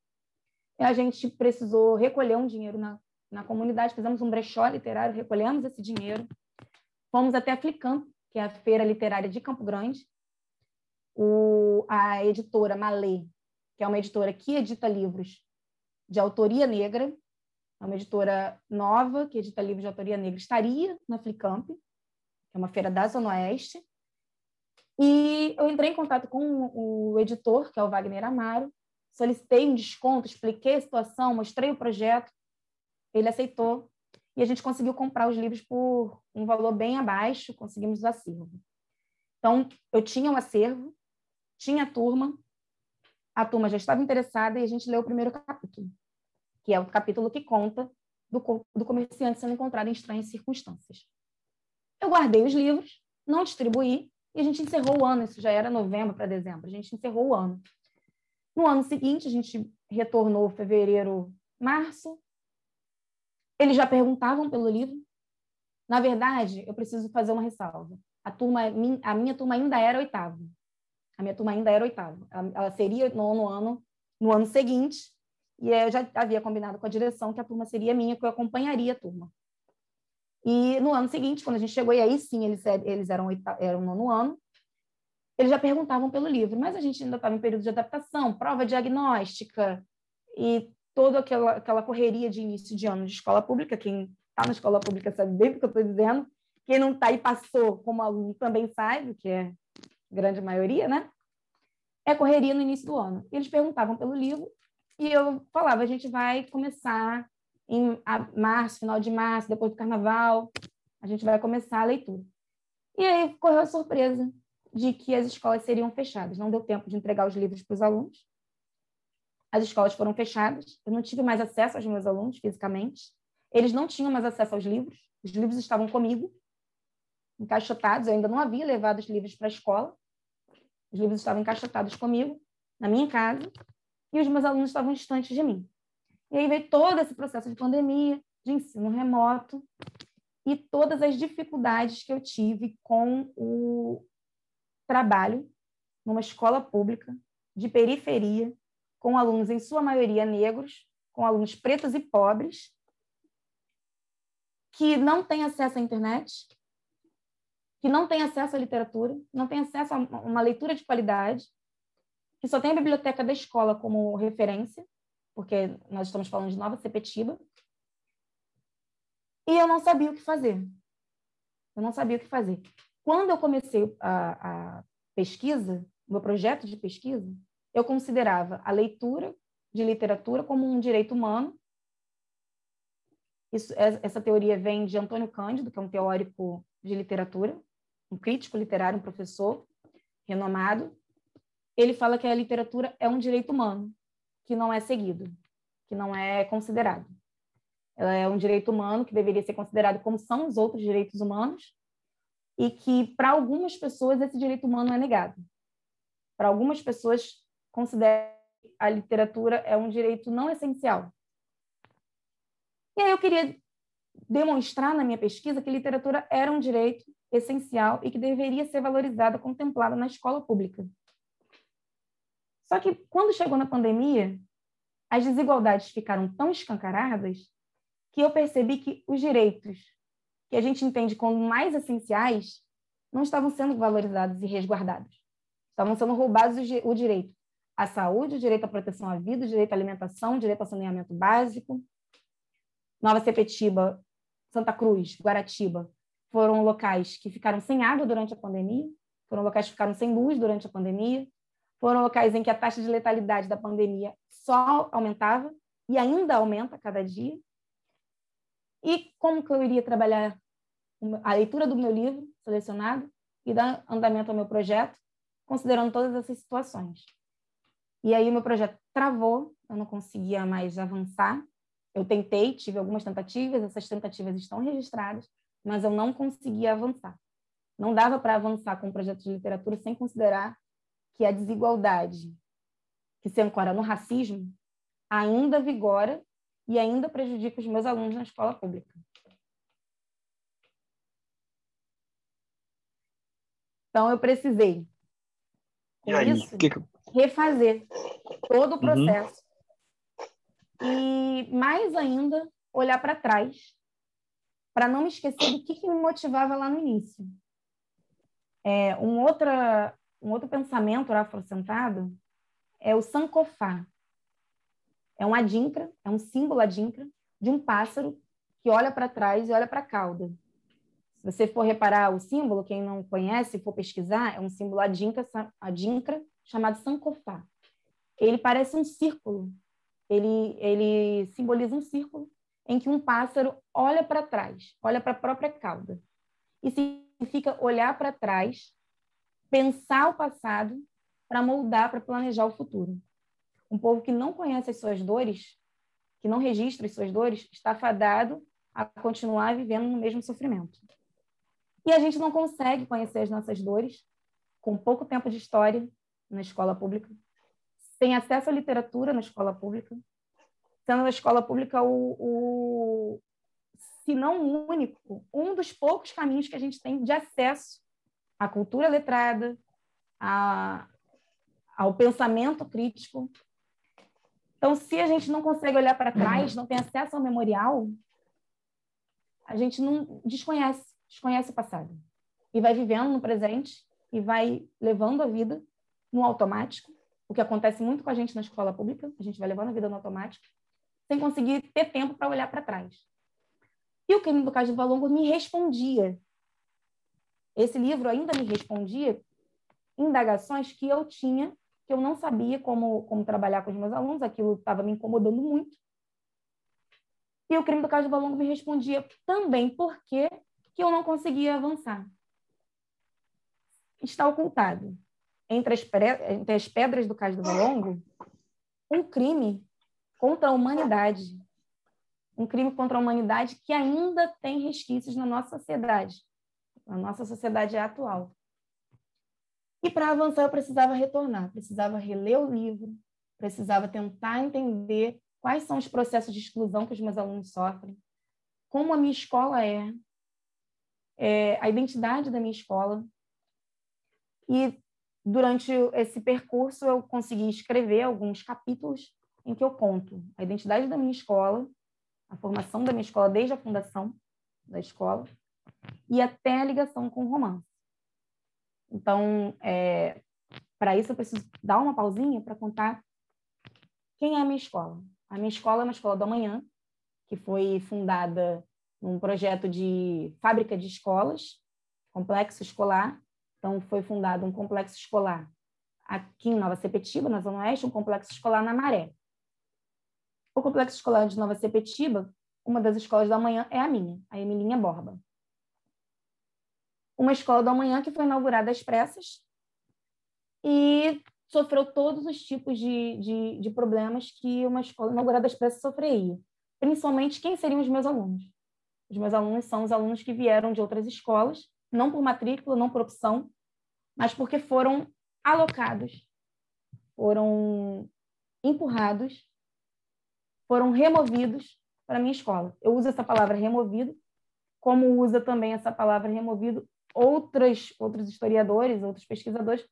A gente precisou recolher um dinheiro na, na comunidade, fizemos um brechó literário, recolhemos esse dinheiro, fomos até a Flicamp, que é a feira literária de Campo Grande. O, a editora Malê, que é uma editora que edita livros de autoria negra, é uma editora nova que edita livros de autoria negra, estaria na Flicamp, que é uma feira da Zona Oeste. E eu entrei em contato com o editor, que é o Wagner Amaro, solicitei um desconto, expliquei a situação, mostrei o projeto, ele aceitou e a gente conseguiu comprar os livros por um valor bem abaixo, conseguimos o acervo. Então, eu tinha um acervo, tinha a turma, a turma já estava interessada e a gente leu o primeiro capítulo que é o capítulo que conta do, do comerciante sendo encontrado em estranhas circunstâncias. Eu guardei os livros, não distribuí, e a gente encerrou o ano, isso já era novembro para dezembro, a gente encerrou o ano. No ano seguinte, a gente retornou fevereiro, março. Eles já perguntavam pelo livro. Na verdade, eu preciso fazer uma ressalva. A turma, a minha turma ainda era oitava. A minha turma ainda era oitava. Ela, ela seria no ano, no ano seguinte, e eu já havia combinado com a direção que a turma seria minha, que eu acompanharia a turma. E no ano seguinte, quando a gente chegou, e aí sim, eles, eles eram, eram nono ano, eles já perguntavam pelo livro, mas a gente ainda estava em período de adaptação, prova diagnóstica e toda aquela, aquela correria de início de ano de escola pública. Quem está na escola pública sabe bem o que eu estou dizendo. Quem não está e passou como aluno também sabe, que é grande maioria, né? É correria no início do ano. Eles perguntavam pelo livro e eu falava, a gente vai começar em março, final de março, depois do carnaval, a gente vai começar a leitura. E aí correu a surpresa de que as escolas seriam fechadas. Não deu tempo de entregar os livros para os alunos. As escolas foram fechadas. Eu não tive mais acesso aos meus alunos fisicamente. Eles não tinham mais acesso aos livros, os livros estavam comigo, encaixotados, eu ainda não havia levado os livros para a escola, os livros estavam encaixotados comigo, na minha casa, e os meus alunos estavam distantes de mim. E aí veio todo esse processo de pandemia, de ensino remoto, e todas as dificuldades que eu tive com o trabalho numa escola pública de periferia, com alunos, em sua maioria, negros, com alunos pretos e pobres, que não têm acesso à internet, que não têm acesso à literatura, não têm acesso a uma leitura de qualidade, que só tem a biblioteca da escola como referência, porque nós estamos falando de Nova Sepetiba, e eu não sabia o que fazer. Eu não sabia o que fazer. Quando eu comecei a, a pesquisa, meu projeto de pesquisa, eu considerava a leitura de literatura como um direito humano. Isso, essa teoria vem de Antônio Cândido, que é um teórico de literatura, um crítico literário, um professor renomado. Ele fala que a literatura é um direito humano, que não é seguido, que não é considerado. Ela é um direito humano que deveria ser considerado como são os outros direitos humanos e que, para algumas pessoas, esse direito humano é negado. Para algumas pessoas, considera a literatura é um direito não essencial. E aí eu queria demonstrar na minha pesquisa que literatura era um direito essencial e que deveria ser valorizada, contemplada na escola pública. Só que quando chegou na pandemia, as desigualdades ficaram tão escancaradas que eu percebi que os direitos que a gente entende como mais essenciais não estavam sendo valorizados e resguardados. Estavam sendo roubados o direito à saúde, o direito à proteção à vida, o direito à alimentação, o direito ao saneamento básico. Nova Sepetiba, Santa Cruz, Guaratiba foram locais que ficaram sem água durante a pandemia, foram locais que ficaram sem luz durante a pandemia, foram locais em que a taxa de letalidade da pandemia só aumentava e ainda aumenta cada dia. E como que eu iria trabalhar a leitura do meu livro selecionado e dar andamento ao meu projeto, considerando todas essas situações. E aí o meu projeto travou, eu não conseguia mais avançar. Eu tentei, tive algumas tentativas, essas tentativas estão registradas, mas eu não conseguia avançar. Não dava para avançar com um projeto de literatura sem considerar que a desigualdade que se ancora no racismo ainda vigora e ainda prejudica os meus alunos na escola pública. Então, eu precisei, com isso, que... refazer todo o uhum. processo. Uhum. E, mais ainda, olhar para trás, para não me esquecer do que, que, me motivava lá no início. É, um, outra, um outro pensamento afrocentado é o Sankofá, é um adinkra, é um símbolo adinkra de um pássaro que olha para trás e olha para a cauda. Se você for reparar o símbolo, quem não conhece, for pesquisar, é um símbolo adinkra, adinkra chamado Sankofá. Ele parece um círculo. Ele, ele simboliza um círculo em que um pássaro olha para trás, olha para a própria cauda. E significa olhar para trás, pensar o passado para moldar, para planejar o futuro. Um povo que não conhece as suas dores, que não registra as suas dores, está fadado a continuar vivendo no mesmo sofrimento. E a gente não consegue conhecer as nossas dores com pouco tempo de história na escola pública, sem acesso à literatura na escola pública, sendo na escola pública o, o se não o único, um dos poucos caminhos que a gente tem de acesso à cultura letrada, a, ao pensamento crítico, então, se a gente não consegue olhar para trás, não tem acesso ao memorial, a gente não desconhece, desconhece o passado. E vai vivendo no presente e vai levando a vida no automático, o que acontece muito com a gente na escola pública, a gente vai levando a vida no automático, sem conseguir ter tempo para olhar para trás. E o crime do caso de Valongo me respondia. Esse livro ainda me respondia indagações que eu tinha que eu não sabia como, como trabalhar com os meus alunos, aquilo estava me incomodando muito. E o crime do caso do Valongo me respondia também por que eu não conseguia avançar. Está ocultado entre as, entre as pedras do caso do Valongo um crime contra a humanidade. um crime contra a humanidade que ainda tem resquícios na nossa sociedade, na nossa sociedade atual. E para avançar, eu precisava retornar, precisava reler o livro, precisava tentar entender quais são os processos de exclusão que os meus alunos sofrem, como a minha escola é, é a identidade da minha escola. E durante esse percurso, eu consegui escrever alguns capítulos em que eu conto a identidade da minha escola, a formação da minha escola desde a fundação da escola e até a ligação com o romance. Então, é, para isso eu preciso dar uma pausinha para contar quem é a minha escola. A minha escola é uma escola do amanhã, que foi fundada num projeto de fábrica de escolas, complexo escolar. Então, foi fundado um complexo escolar aqui em Nova Sepetiba, na Zona Oeste, um complexo escolar na Maré. O complexo escolar de Nova Sepetiba, uma das escolas da manhã é a minha, a Emilinha Borba. Uma escola da manhã que foi inaugurada às pressas e sofreu todos os tipos de, de, de problemas que uma escola inaugurada às pressas sofreria. Principalmente quem seriam os meus alunos. Os meus alunos são os alunos que vieram de outras escolas, não por matrícula, não por opção, mas porque foram alocados, foram empurrados, foram removidos para minha escola. Eu uso essa palavra removido, como usa também essa palavra removido outros, outros historiadores, outros pesquisadores,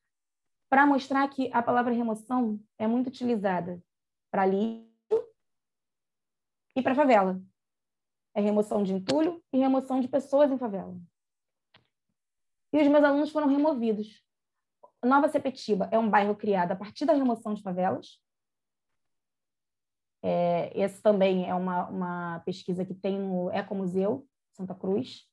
para mostrar que a palavra remoção é muito utilizada para lixo e para favela. É remoção de entulho e remoção de pessoas em favela. E os meus alunos foram removidos. Nova Sepetiba é um bairro criado a partir da remoção de favelas. É, esse também é uma, uma pesquisa que tem no Ecomuseu Santa Cruz.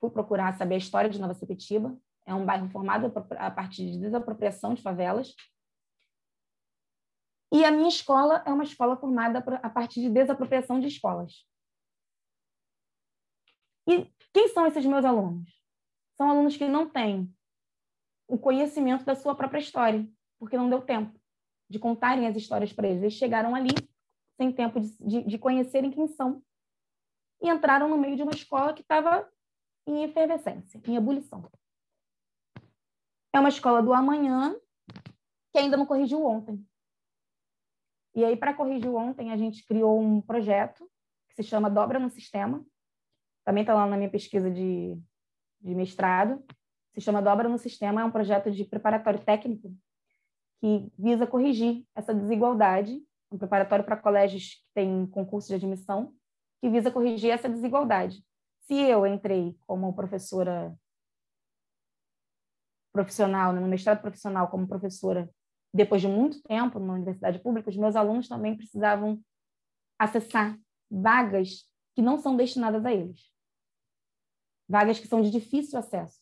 Fui procurar saber a história de Nova Sepetiba. É um bairro formado a partir de desapropriação de favelas. E a minha escola é uma escola formada a partir de desapropriação de escolas. E quem são esses meus alunos? São alunos que não têm o conhecimento da sua própria história, porque não deu tempo de contarem as histórias para eles. Eles chegaram ali sem tempo de, de, de conhecerem quem são e entraram no meio de uma escola que estava em efervescência, em ebulição. É uma escola do amanhã que ainda não corrigiu ontem. E aí, para corrigir ontem, a gente criou um projeto que se chama Dobra no Sistema. Também está lá na minha pesquisa de, de mestrado. Se chama Dobra no Sistema. É um projeto de preparatório técnico que visa corrigir essa desigualdade. Um preparatório para colégios que têm concurso de admissão, que visa corrigir essa desigualdade. Se eu entrei como professora profissional, no mestrado profissional como professora, depois de muito tempo numa universidade pública, os meus alunos também precisavam acessar vagas que não são destinadas a eles. Vagas que são de difícil acesso.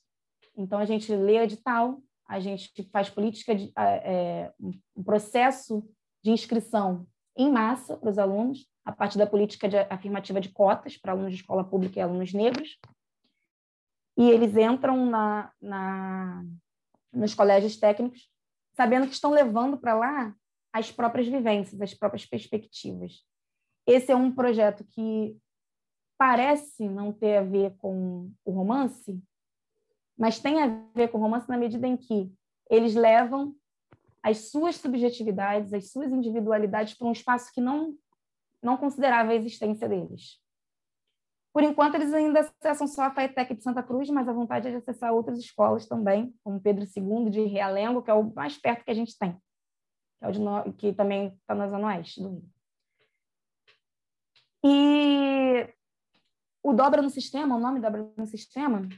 Então, a gente lê edital, a gente faz política de é, um processo de inscrição em massa para os alunos, a partir da política de afirmativa de cotas para alunos de escola pública e alunos negros, e eles entram na, na, nos colégios técnicos sabendo que estão levando para lá as próprias vivências, as próprias perspectivas. Esse é um projeto que parece não ter a ver com o romance, mas tem a ver com o romance na medida em que eles levam as suas subjetividades, as suas individualidades para um espaço que não não considerava a existência deles. Por enquanto, eles ainda acessam só a FAETEC de Santa Cruz, mas a vontade é de acessar outras escolas também, como Pedro II de Realengo, que é o mais perto que a gente tem, que, é no... que também está na Zona Oeste do Rio. E o Dobra no Sistema, o nome Dobra no Sistema,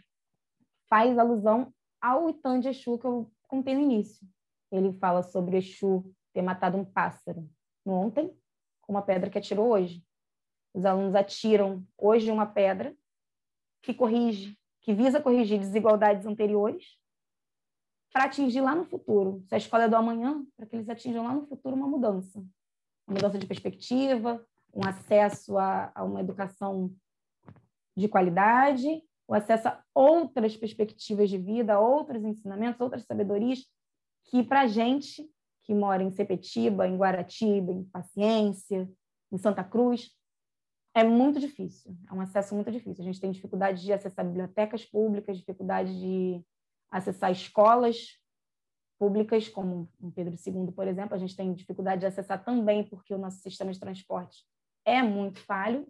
faz alusão ao Itan de Exu que eu contei no início. Ele fala sobre Exu ter matado um pássaro ontem, com uma pedra que atirou hoje. Os alunos atiram hoje uma pedra que corrige, que visa corrigir desigualdades anteriores para atingir lá no futuro. Se a escola é do amanhã, para que eles atinjam lá no futuro uma mudança. Uma mudança de perspectiva, um acesso a, a uma educação de qualidade, o acesso a outras perspectivas de vida, outros ensinamentos, outras sabedorias, que para gente que mora em Sepetiba, em Guaratiba, em Paciência, em Santa Cruz, é muito difícil, é um acesso muito difícil. A gente tem dificuldade de acessar bibliotecas públicas, dificuldade de acessar escolas públicas, como o Pedro II, por exemplo. A gente tem dificuldade de acessar também porque o nosso sistema de transporte é muito falho.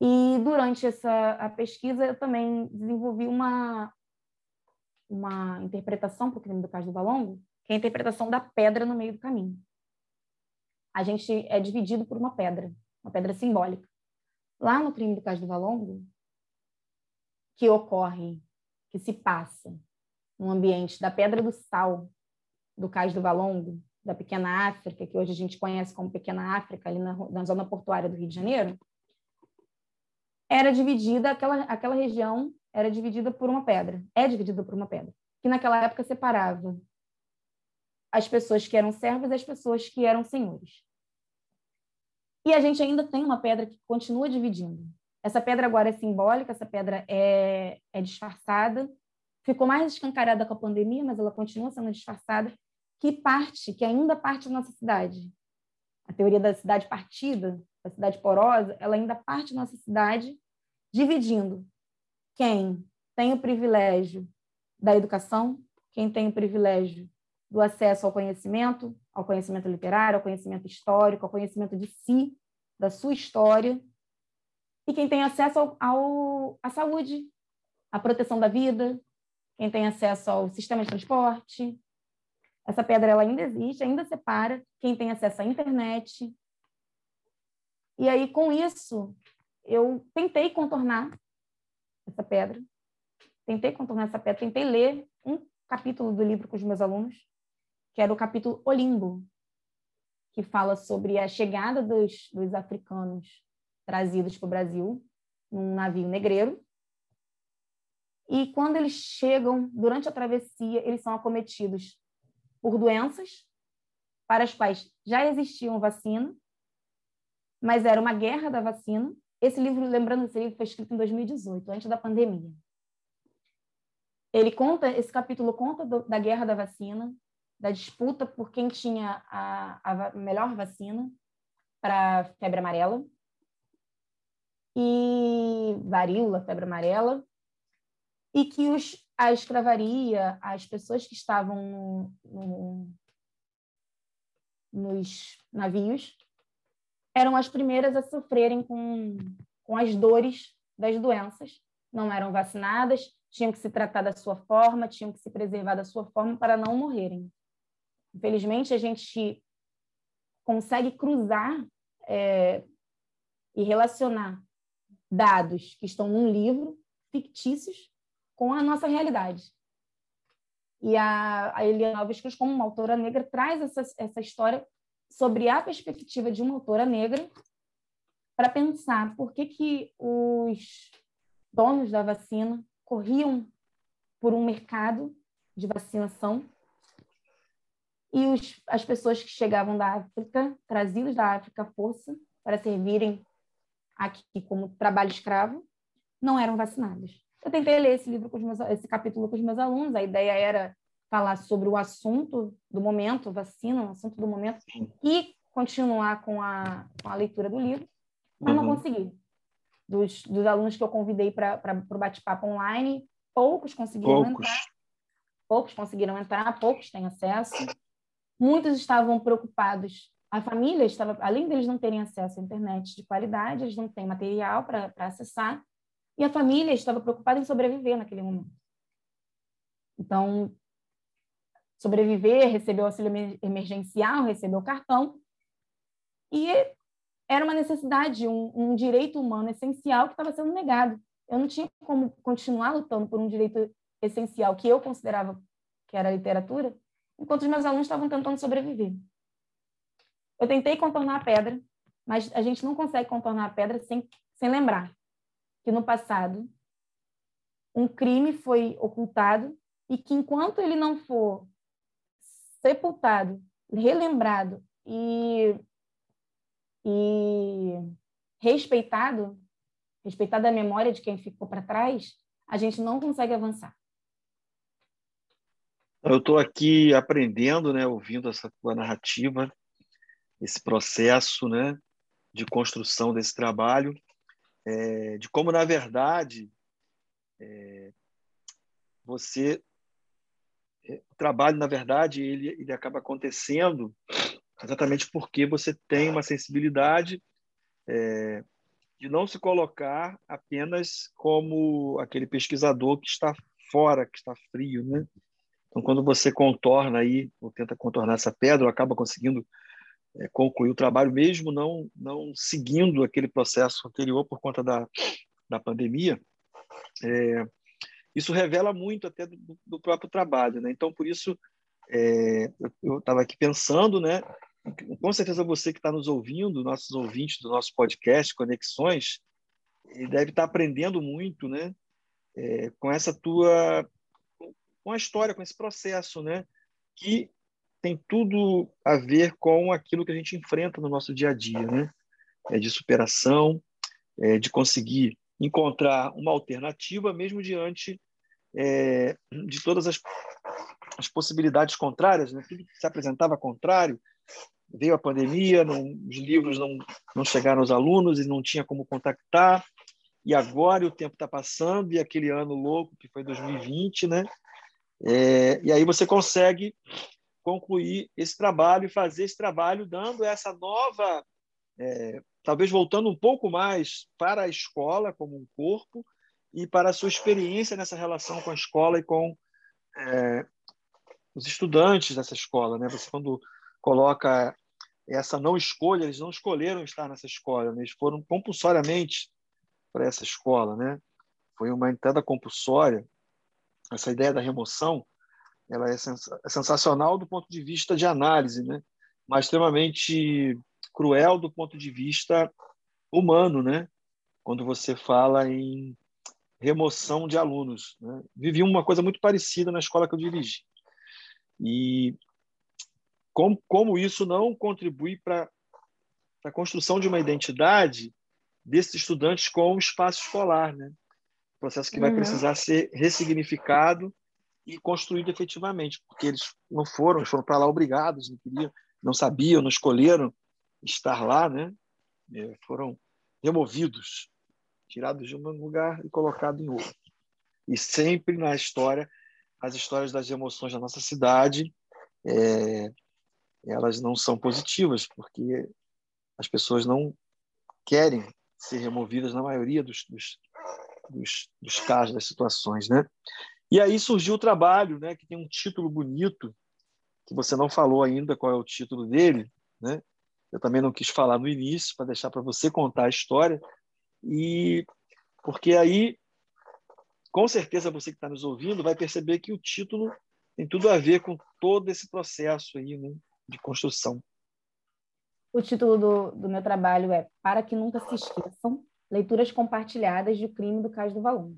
E durante essa a pesquisa, eu também desenvolvi uma, uma interpretação para o crime do caso do Balongo, que é a interpretação da pedra no meio do caminho. A gente é dividido por uma pedra, uma pedra simbólica. Lá no crime do caso do Valongo, que ocorre, que se passa no ambiente da Pedra do Sal, do Cais do Valongo, da Pequena África, que hoje a gente conhece como Pequena África, ali na, na zona portuária do Rio de Janeiro, era dividida, aquela, aquela região era dividida por uma pedra, é dividida por uma pedra, que naquela época separava as pessoas que eram servas e as pessoas que eram senhores. E a gente ainda tem uma pedra que continua dividindo. Essa pedra agora é simbólica, essa pedra é, é disfarçada, ficou mais escancarada com a pandemia, mas ela continua sendo disfarçada, que parte, que ainda parte da nossa cidade. A teoria da cidade partida, da cidade porosa, ela ainda parte da nossa cidade, dividindo quem tem o privilégio da educação, quem tem o privilégio do acesso ao conhecimento, ao conhecimento literário, ao conhecimento histórico, ao conhecimento de si, da sua história, e quem tem acesso ao, ao, à saúde, à proteção da vida, quem tem acesso ao sistema de transporte. Essa pedra ela ainda existe, ainda separa quem tem acesso à internet. E aí, com isso, eu tentei contornar essa pedra, tentei contornar essa pedra, tentei ler um capítulo do livro com os meus alunos, que era o capítulo Olimbo, que fala sobre a chegada dos, dos africanos trazidos para o Brasil num navio negreiro. E quando eles chegam, durante a travessia, eles são acometidos por doenças para as quais já existiam vacina, mas era uma guerra da vacina. Esse livro, lembrando, esse livro foi escrito em 2018, antes da pandemia. Ele conta, esse capítulo conta do, da guerra da vacina, da disputa por quem tinha a, a melhor vacina para febre amarela e varíola, febre amarela, e que os, a escravaria, as pessoas que estavam no, no, nos navios, eram as primeiras a sofrerem com, com as dores das doenças. Não eram vacinadas, tinham que se tratar da sua forma, tinham que se preservar da sua forma para não morrerem. Infelizmente, a gente consegue cruzar é, e relacionar dados que estão num livro fictícios com a nossa realidade. E a, a Eliana Alves como uma autora negra, traz essa, essa história sobre a perspectiva de uma autora negra para pensar por que, que os donos da vacina corriam por um mercado de vacinação e os, as pessoas que chegavam da África, trazidos da África à força para servirem aqui como trabalho escravo, não eram vacinados. Eu tentei ler esse livro com meus, esse capítulo com os meus alunos. A ideia era falar sobre o assunto do momento, vacina, o assunto do momento, e continuar com a, com a leitura do livro, mas uhum. não consegui. Dos, dos alunos que eu convidei para o bate-papo online, poucos conseguiram poucos. entrar. Poucos conseguiram entrar, poucos têm acesso. Muitos estavam preocupados. A família estava, além deles não terem acesso à internet de qualidade, eles não têm material para acessar, e a família estava preocupada em sobreviver naquele momento. Então, sobreviver, receber o auxílio emergencial, receber o cartão, e era uma necessidade, um, um direito humano essencial que estava sendo negado. Eu não tinha como continuar lutando por um direito essencial que eu considerava que era a literatura, enquanto os meus alunos estavam tentando sobreviver. Eu tentei contornar a pedra, mas a gente não consegue contornar a pedra sem, sem lembrar que no passado um crime foi ocultado e que enquanto ele não for sepultado, relembrado e, e respeitado, respeitada a memória de quem ficou para trás, a gente não consegue avançar. Eu estou aqui aprendendo, né, ouvindo essa tua narrativa, esse processo, né, de construção desse trabalho, é, de como, na verdade, é, você o trabalho, na verdade, ele, ele acaba acontecendo exatamente porque você tem uma sensibilidade é, de não se colocar apenas como aquele pesquisador que está fora, que está frio, né? Então, quando você contorna aí, ou tenta contornar essa pedra, acaba conseguindo é, concluir o trabalho, mesmo não, não seguindo aquele processo anterior por conta da, da pandemia, é, isso revela muito até do, do, próprio trabalho. Né? Então, por isso, é, eu estava aqui pensando, né? com certeza você que está nos ouvindo, nossos ouvintes do nosso podcast Conexões, deve estar tá aprendendo muito né? É, com essa tua com a história, com esse processo, né? Que tem tudo a ver com aquilo que a gente enfrenta no nosso dia a dia, né? É de superação, é de conseguir encontrar uma alternativa mesmo diante é, de todas as, as, possibilidades contrárias, né? Tudo que se apresentava contrário. Veio a pandemia, não, os livros não, não chegaram aos alunos e não tinha como contactar. E agora o tempo está passando e aquele ano louco que foi 2020, né? É, e aí você consegue concluir esse trabalho e fazer esse trabalho dando essa nova, é, talvez voltando um pouco mais para a escola como um corpo e para a sua experiência nessa relação com a escola e com é, os estudantes dessa escola. Né? Você, quando coloca essa não escolha, eles não escolheram estar nessa escola, né? eles foram compulsoriamente para essa escola. Né? Foi uma entrada compulsória essa ideia da remoção ela é, é sensacional do ponto de vista de análise, né? mas extremamente cruel do ponto de vista humano, né? quando você fala em remoção de alunos. Né? Vivi uma coisa muito parecida na escola que eu dirigi. E como, como isso não contribui para a construção de uma identidade desses estudantes com o espaço escolar, né? processo que vai uhum. precisar ser ressignificado e construído efetivamente, porque eles não foram, eles foram para lá obrigados, não queriam, não sabiam, não escolheram estar lá, né? É, foram removidos, tirados de um lugar e colocados em outro. E sempre na história, as histórias das emoções da nossa cidade, é, elas não são positivas, porque as pessoas não querem ser removidas na maioria dos, dos, dos, dos casos, das situações, né? E aí surgiu o trabalho, né, que tem um título bonito, que você não falou ainda qual é o título dele, né? Eu também não quis falar no início para deixar para você contar a história e porque aí com certeza você que está nos ouvindo vai perceber que o título tem tudo a ver com todo esse processo aí né, de construção. O título do, do meu trabalho é Para que nunca se esqueçam leituras compartilhadas de O Crime do Cais do Valongo.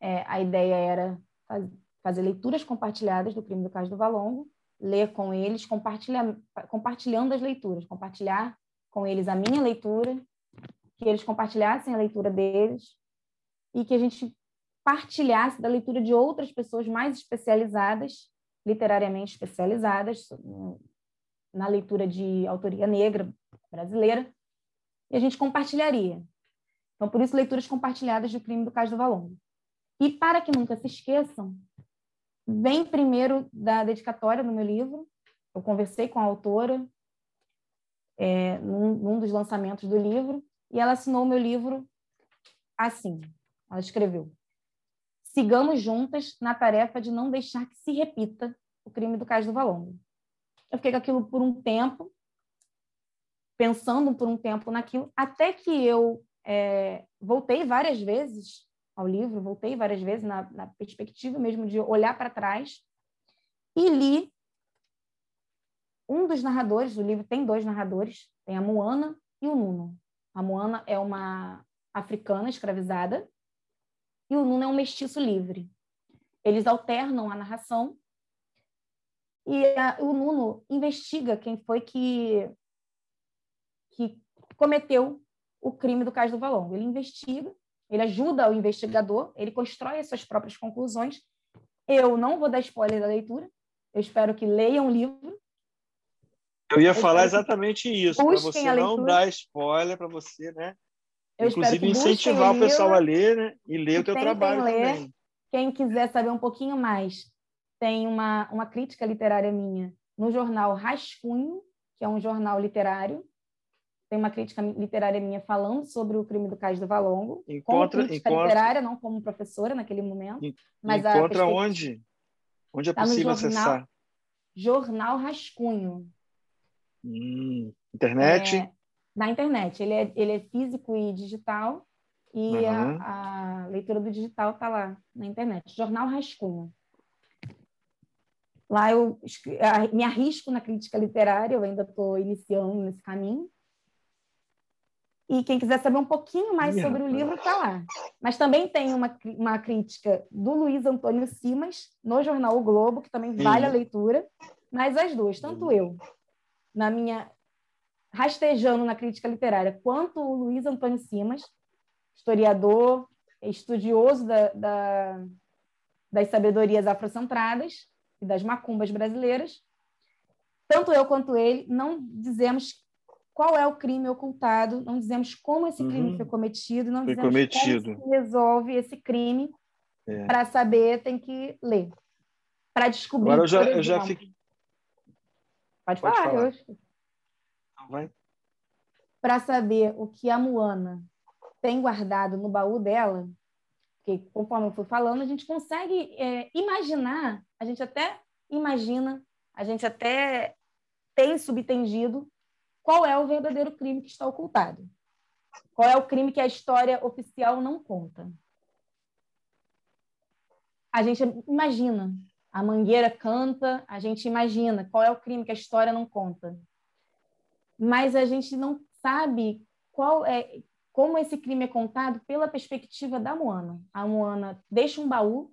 É, a ideia era faz, fazer leituras compartilhadas do Crime do Cais do Valongo, ler com eles, compartilha, compartilhando as leituras, compartilhar com eles a minha leitura, que eles compartilhassem a leitura deles e que a gente partilhasse da leitura de outras pessoas mais especializadas, literariamente especializadas, na leitura de autoria negra brasileira, e a gente compartilharia. Então, por isso, leituras compartilhadas do crime do Cais do Valongo. E para que nunca se esqueçam, vem primeiro da dedicatória do meu livro. Eu conversei com a autora é, num, num dos lançamentos do livro e ela assinou o meu livro assim. Ela escreveu: Sigamos juntas na tarefa de não deixar que se repita o crime do Cais do Valongo. Eu fiquei com aquilo por um tempo, pensando por um tempo naquilo, até que eu é, voltei várias vezes ao livro, voltei várias vezes na, na perspectiva mesmo de olhar para trás e li um dos narradores do livro, tem dois narradores, tem a Moana e o Nuno. A Moana é uma africana escravizada e o Nuno é um mestiço livre. Eles alternam a narração e a, o Nuno investiga quem foi que, que cometeu o crime do Cais do Valongo. Ele investiga, ele ajuda o investigador, ele constrói as suas próprias conclusões. Eu não vou dar spoiler da leitura, eu espero que leiam o livro. Eu ia eu falar exatamente isso, para você não dar spoiler, para você, né? Eu Inclusive, incentivar o, pessoal a ler né? e ler o teu trabalho ler. também. Quem quiser saber um pouquinho mais, tem uma, uma crítica literária minha no jornal Rascunho, que é um jornal literário. Tem uma crítica literária minha falando sobre o crime do Cais do Valongo. Encontra, como crítica encontra, literária, não como professora naquele momento. Mas encontra onde? Onde é tá possível jornal, acessar? Jornal Rascunho. Hum, internet? É, na internet. Ele é, ele é físico e digital, e uhum. a, a, leitura do digital está lá na internet. Jornal Rascunho. Lá eu me arrisco na crítica literária, eu ainda estou iniciando nesse caminho. E quem quiser saber um pouquinho mais sobre o livro está lá. Mas também tem uma, uma crítica do Luiz Antônio Simas no jornal O Globo, que também vale a leitura. Mas as duas, tanto eu, na minha rastejando na crítica literária, quanto o Luiz Antônio Simas, historiador, estudioso da, da, das sabedorias afrocentradas e das macumbas brasileiras. Tanto eu quanto ele não dizemos qual é o crime ocultado, não dizemos como esse crime uhum. foi cometido, não foi dizemos cometido. como se resolve esse crime. É. Para saber, tem que ler. Para descobrir. Agora eu já, eu já fiquei. Pode, Pode falar. falar. Eu para saber o que a Moana tem guardado no baú dela, porque conforme eu fui falando, a gente consegue é, imaginar, a gente até imagina, a gente até tem subtendido qual é o verdadeiro crime que está ocultado. Qual é o crime que a história oficial não conta. A gente imagina, a mangueira canta, a gente imagina qual é o crime que a história não conta mas a gente não sabe qual é como esse crime é contado pela perspectiva da Moana. A Moana deixa um baú,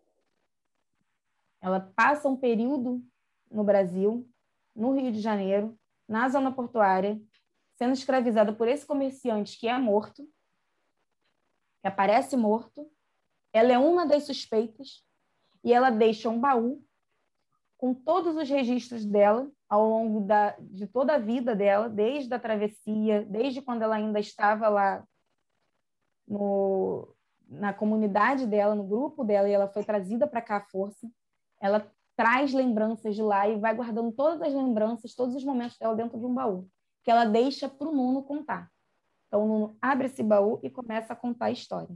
ela passa um período no Brasil, no Rio de Janeiro, na zona portuária, sendo escravizada por esse comerciante que é morto, que aparece morto. Ela é uma das suspeitas e ela deixa um baú com todos os registros dela ao longo da, de toda a vida dela, desde a travessia, desde quando ela ainda estava lá no, na comunidade dela, no grupo dela, e ela foi trazida para cá à força. Ela traz lembranças de lá e vai guardando todas as lembranças, todos os momentos dela dentro de um baú, que ela deixa para o Nuno contar. Então, o Nuno abre esse baú e começa a contar a história.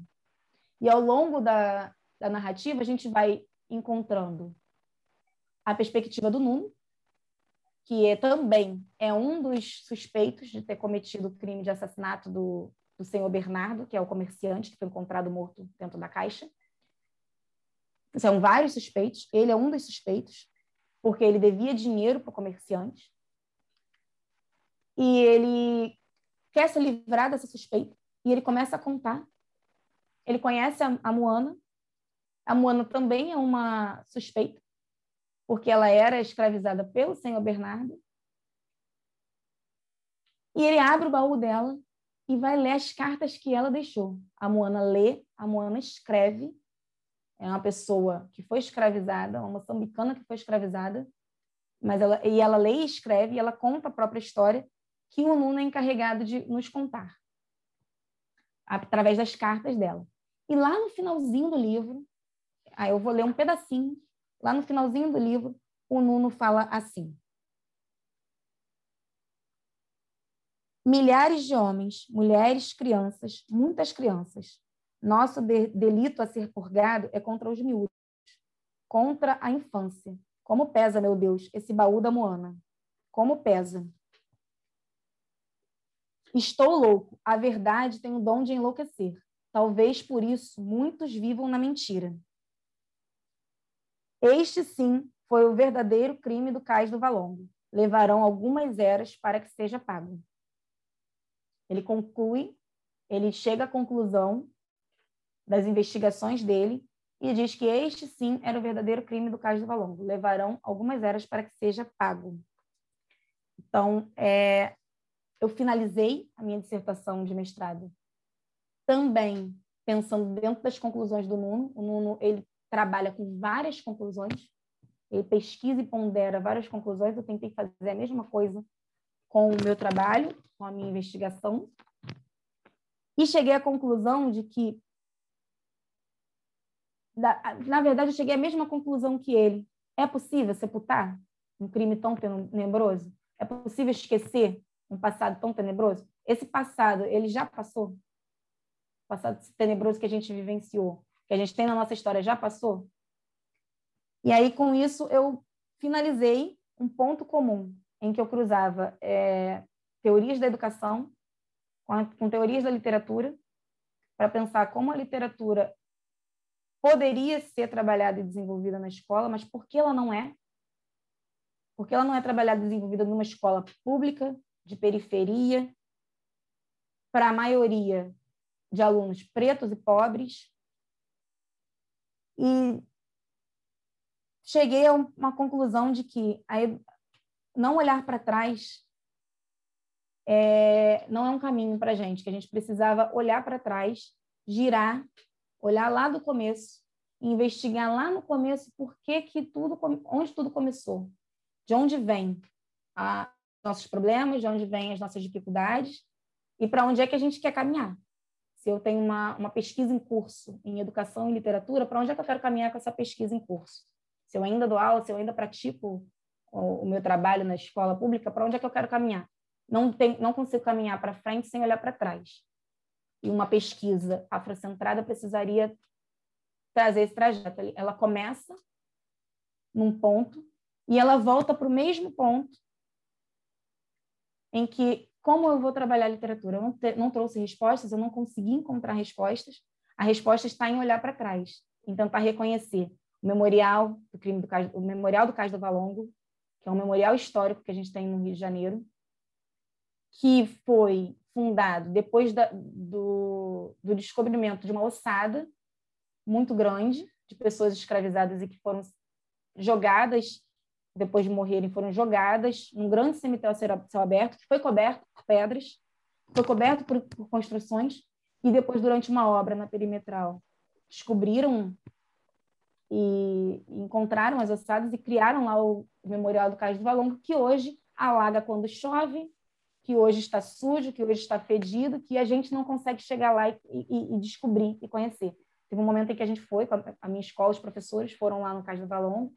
E ao longo da, da narrativa, a gente vai encontrando a perspectiva do Nuno, que é, também é um dos suspeitos de ter cometido o crime de assassinato do, do senhor Bernardo, que é o comerciante que foi encontrado morto dentro da caixa. São vários suspeitos, ele é um dos suspeitos, porque ele devia dinheiro para o comerciante. E ele quer se livrar dessa suspeita, e ele começa a contar. Ele conhece a, a Moana, a Moana também é uma suspeita, porque ela era escravizada pelo senhor Bernardo. E ele abre o baú dela e vai ler as cartas que ela deixou. A Moana lê, a Moana escreve. É uma pessoa que foi escravizada, uma moçambicana que foi escravizada, mas ela e ela lê e escreve, e ela conta a própria história que o Nuno é encarregado de nos contar através das cartas dela. E lá no finalzinho do livro, aí eu vou ler um pedacinho Lá no finalzinho do livro, o Nuno fala assim: Milhares de homens, mulheres, crianças, muitas crianças. Nosso de delito a ser purgado é contra os miúdos, contra a infância. Como pesa, meu Deus, esse baú da Moana. Como pesa. Estou louco. A verdade tem o dom de enlouquecer. Talvez por isso muitos vivam na mentira. Este, sim, foi o verdadeiro crime do cais do Valongo. Levarão algumas eras para que seja pago. Ele conclui, ele chega à conclusão das investigações dele e diz que este, sim, era o verdadeiro crime do cais do Valongo. Levarão algumas eras para que seja pago. Então, é, eu finalizei a minha dissertação de mestrado também pensando dentro das conclusões do Nuno. O Nuno ele trabalha com várias conclusões, ele pesquisa e pondera várias conclusões. Eu tentei fazer a mesma coisa com o meu trabalho, com a minha investigação, e cheguei à conclusão de que, na verdade, eu cheguei à mesma conclusão que ele. É possível sepultar um crime tão tenebroso? É possível esquecer um passado tão tenebroso? Esse passado, ele já passou? O passado tenebroso que a gente vivenciou, que a gente tem na nossa história, já passou? E aí, com isso, eu finalizei um ponto comum em que eu cruzava é, teorias da educação com, a, com teorias da literatura, para pensar como a literatura poderia ser trabalhada e desenvolvida na escola, mas por que ela não é? Porque ela não é trabalhada e desenvolvida numa escola pública, de periferia, para a maioria de alunos pretos e pobres. E cheguei a uma conclusão de que a, não olhar para trás é, não é um caminho para a gente, que a gente precisava olhar para trás, girar, olhar lá do começo, investigar lá no começo por que, que tudo, onde tudo começou, de onde vem a, nossos problemas, de onde vêm as nossas dificuldades e para onde é que a gente quer caminhar. Se eu tenho uma, uma pesquisa em curso em educação e literatura, para onde é que eu quero caminhar com essa pesquisa em curso? Se eu ainda dou aula, se eu ainda pratico o, o meu trabalho na escola pública, para onde é que eu quero caminhar? Não, tem, não consigo caminhar para frente sem olhar para trás. E uma pesquisa afrocentrada precisaria trazer esse trajeto. Ela começa num ponto e ela volta para o mesmo ponto em que, como eu vou trabalhar literatura? Eu não, te, não trouxe respostas, eu não consegui encontrar respostas. A resposta está em olhar para trás, em tentar reconhecer o memorial do crime do o memorial do Cais do Valongo, que é um memorial histórico que a gente tem no Rio de Janeiro, que foi fundado depois da, do, do descobrimento de uma ossada muito grande de pessoas escravizadas e que foram jogadas depois de morrerem, foram jogadas num grande cemitério céu aberto, que foi coberto por pedras, foi coberto por, por construções, e depois, durante uma obra na perimetral, descobriram e encontraram as ossadas e criaram lá o Memorial do Cais do Valongo, que hoje alaga quando chove, que hoje está sujo, que hoje está fedido, que a gente não consegue chegar lá e, e, e descobrir e conhecer. Teve um momento em que a gente foi, a minha escola, os professores foram lá no Cais do Valongo,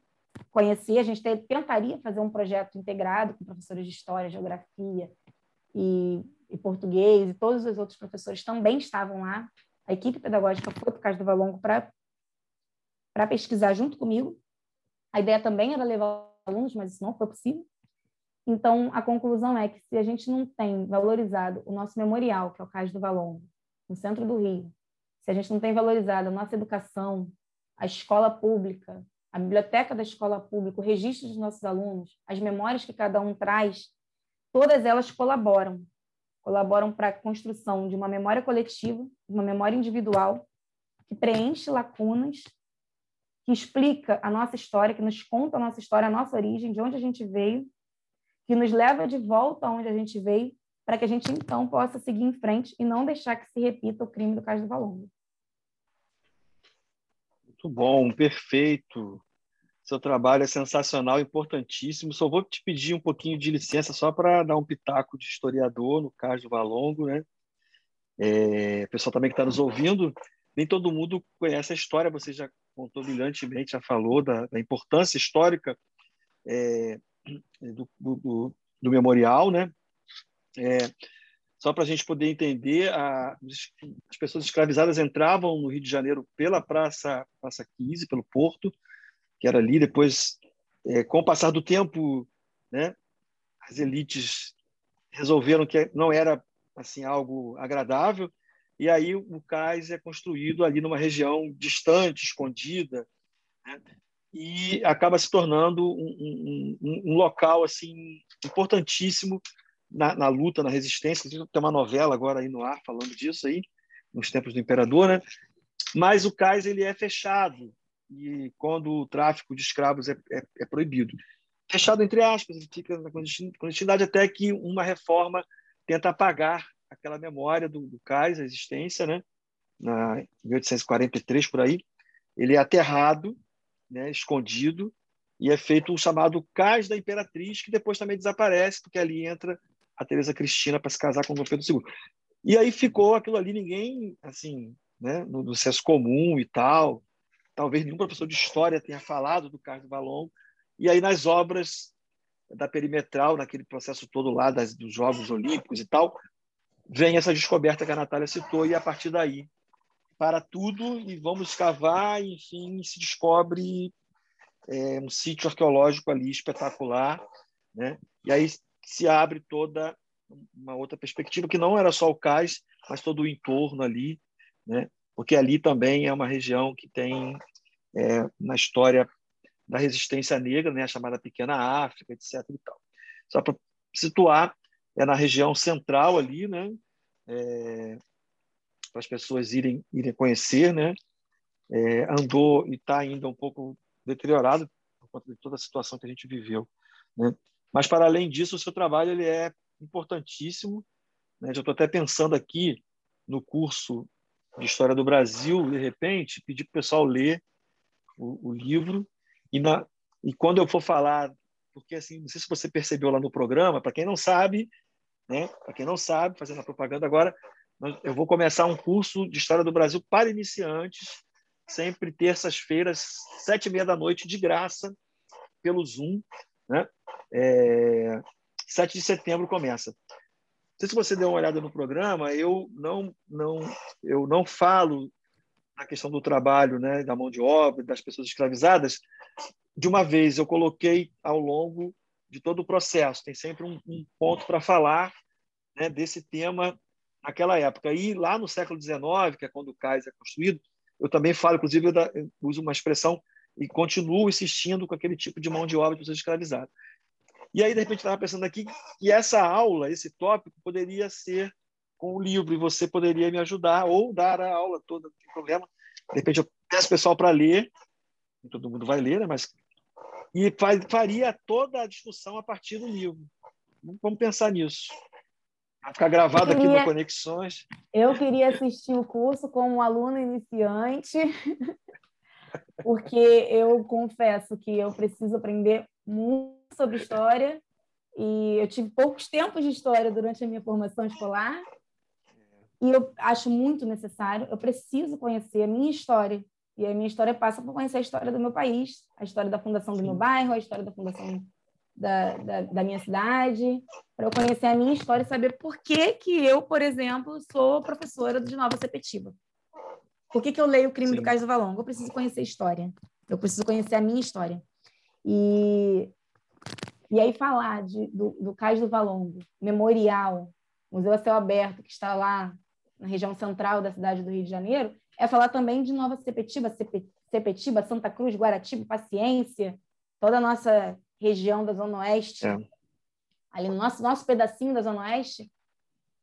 conhecer, a gente tentaria fazer um projeto integrado com professores de História, Geografia e, e Português, e todos os outros professores também estavam lá. A equipe pedagógica foi para o Cais do Valongo para pesquisar junto comigo. A ideia também era levar alunos, mas isso não foi possível. Então, a conclusão é que se a gente não tem valorizado o nosso memorial, que é o Cais do Valongo, no centro do Rio, se a gente não tem valorizado a nossa educação, a escola pública, a biblioteca da escola pública, o registro dos nossos alunos, as memórias que cada um traz, todas elas colaboram. Colaboram para a construção de uma memória coletiva, uma memória individual, que preenche lacunas, que explica a nossa história, que nos conta a nossa história, a nossa origem, de onde a gente veio, que nos leva de volta aonde a gente veio, para que a gente então possa seguir em frente e não deixar que se repita o crime do Cais do Valongo. Muito bom, perfeito. Seu trabalho é sensacional, importantíssimo. Só vou te pedir um pouquinho de licença só para dar um pitaco de historiador, no caso do Valongo, né? É, pessoal também que está nos ouvindo, nem todo mundo conhece a história, você já contou brilhantemente, já falou da, da importância histórica é, do, do, do, memorial, né? É, só para a gente poder entender, a, as pessoas escravizadas entravam no Rio de Janeiro pela Praça, Praça 15, pelo Porto, que era ali. Depois, é, com o passar do tempo, né, as elites resolveram que não era assim algo agradável, e aí o cais é construído ali numa região distante, escondida, né, e acaba se tornando um, um, um local assim importantíssimo na, na, luta, na resistência. Tem uma novela agora aí no ar falando disso aí, nos tempos do imperador, né? Mas o cais ele é fechado e quando o tráfico de escravos é, é, é proibido. Fechado entre aspas, ele fica na clandestinidade até que uma reforma tenta apagar aquela memória do, do cais, a existência, né? Na 1843 por aí, ele é aterrado, né? Escondido e é feito o chamado cais da imperatriz, que depois também desaparece, porque ali entra a Teresa Cristina para se casar com o Dom Pedro II. E aí ficou aquilo ali, ninguém, assim, né, no, no senso comum e tal, talvez nenhum professor de história tenha falado do Carlos Valongo. E aí nas obras da perimetral, naquele processo todo lá das, dos Jogos Olímpicos e tal, vem essa descoberta que a Natália citou e a partir daí para tudo e vamos escavar, enfim, se descobre é, um sítio arqueológico ali espetacular, né? E aí se abre toda uma outra perspectiva que não era só o cais, mas todo o entorno ali, né? Porque ali também é uma região que tem é, na história da resistência negra, né, a chamada Pequena África, etc. E tal. Só para situar, é na região central ali, né, é, para as pessoas irem, irem conhecer, né, é, andou e está ainda um pouco deteriorado por conta de toda a situação que a gente viveu. Né? Mas, para além disso, o seu trabalho ele é importantíssimo. Né? Já estou até pensando aqui no curso de História do Brasil, de repente, pedir para o pessoal ler o, o livro e, na, e quando eu for falar, porque assim, não sei se você percebeu lá no programa, para quem não sabe, né? Para quem não sabe, fazendo a propaganda agora, eu vou começar um curso de História do Brasil para iniciantes, sempre terças-feiras, sete e meia da noite, de graça, pelo Zoom, né? É, 7 de setembro começa. Não sei se você deu uma olhada no programa, eu não, não, eu não falo na questão do trabalho, né, da mão de obra, das pessoas escravizadas, de uma vez eu coloquei ao longo de todo o processo. Tem sempre um, um ponto para falar né, desse tema naquela época. E lá no século XIX, que é quando o cais é construído, eu também falo, inclusive, eu, da, uso uma expressão e continuo insistindo com aquele tipo de mão de obra de pessoas escravizadas. E aí, de repente, estava pensando aqui que essa aula, esse tópico, poderia ser com o livro e você poderia me ajudar ou dar a aula toda, não tem problema. De repente, eu peço o pessoal para ler, todo mundo vai ler, né? mas e faria toda a discussão a partir do livro. Vamos pensar nisso. Vai ficar gravado queria, aqui no Conexões. Eu queria assistir o curso como aluno iniciante, porque eu confesso que eu preciso aprender muito sobre história e eu tive poucos tempos de história durante a minha formação escolar. E eu acho muito necessário, eu preciso conhecer a minha história. E a minha história passa por conhecer a história do meu país, a história da fundação do meu bairro, a história da fundação da, da, da minha cidade, para eu conhecer a minha história e saber por que, que eu, por exemplo, sou professora de Nova Sepetiba. Por que, que eu leio o crime Sim. do Cais do Valongo? Eu preciso conhecer a história. Eu preciso conhecer a minha história. E, e aí falar de, do, do Cais do Valongo, memorial, Museu a Céu Aberto, que está lá na região central da cidade do Rio de Janeiro, é falar também de Nova Sepetiba, Sepetiba, Santa Cruz, Guaratiba, Paciência, toda a nossa região da Zona Oeste, é. ali no nosso, nosso pedacinho da Zona Oeste,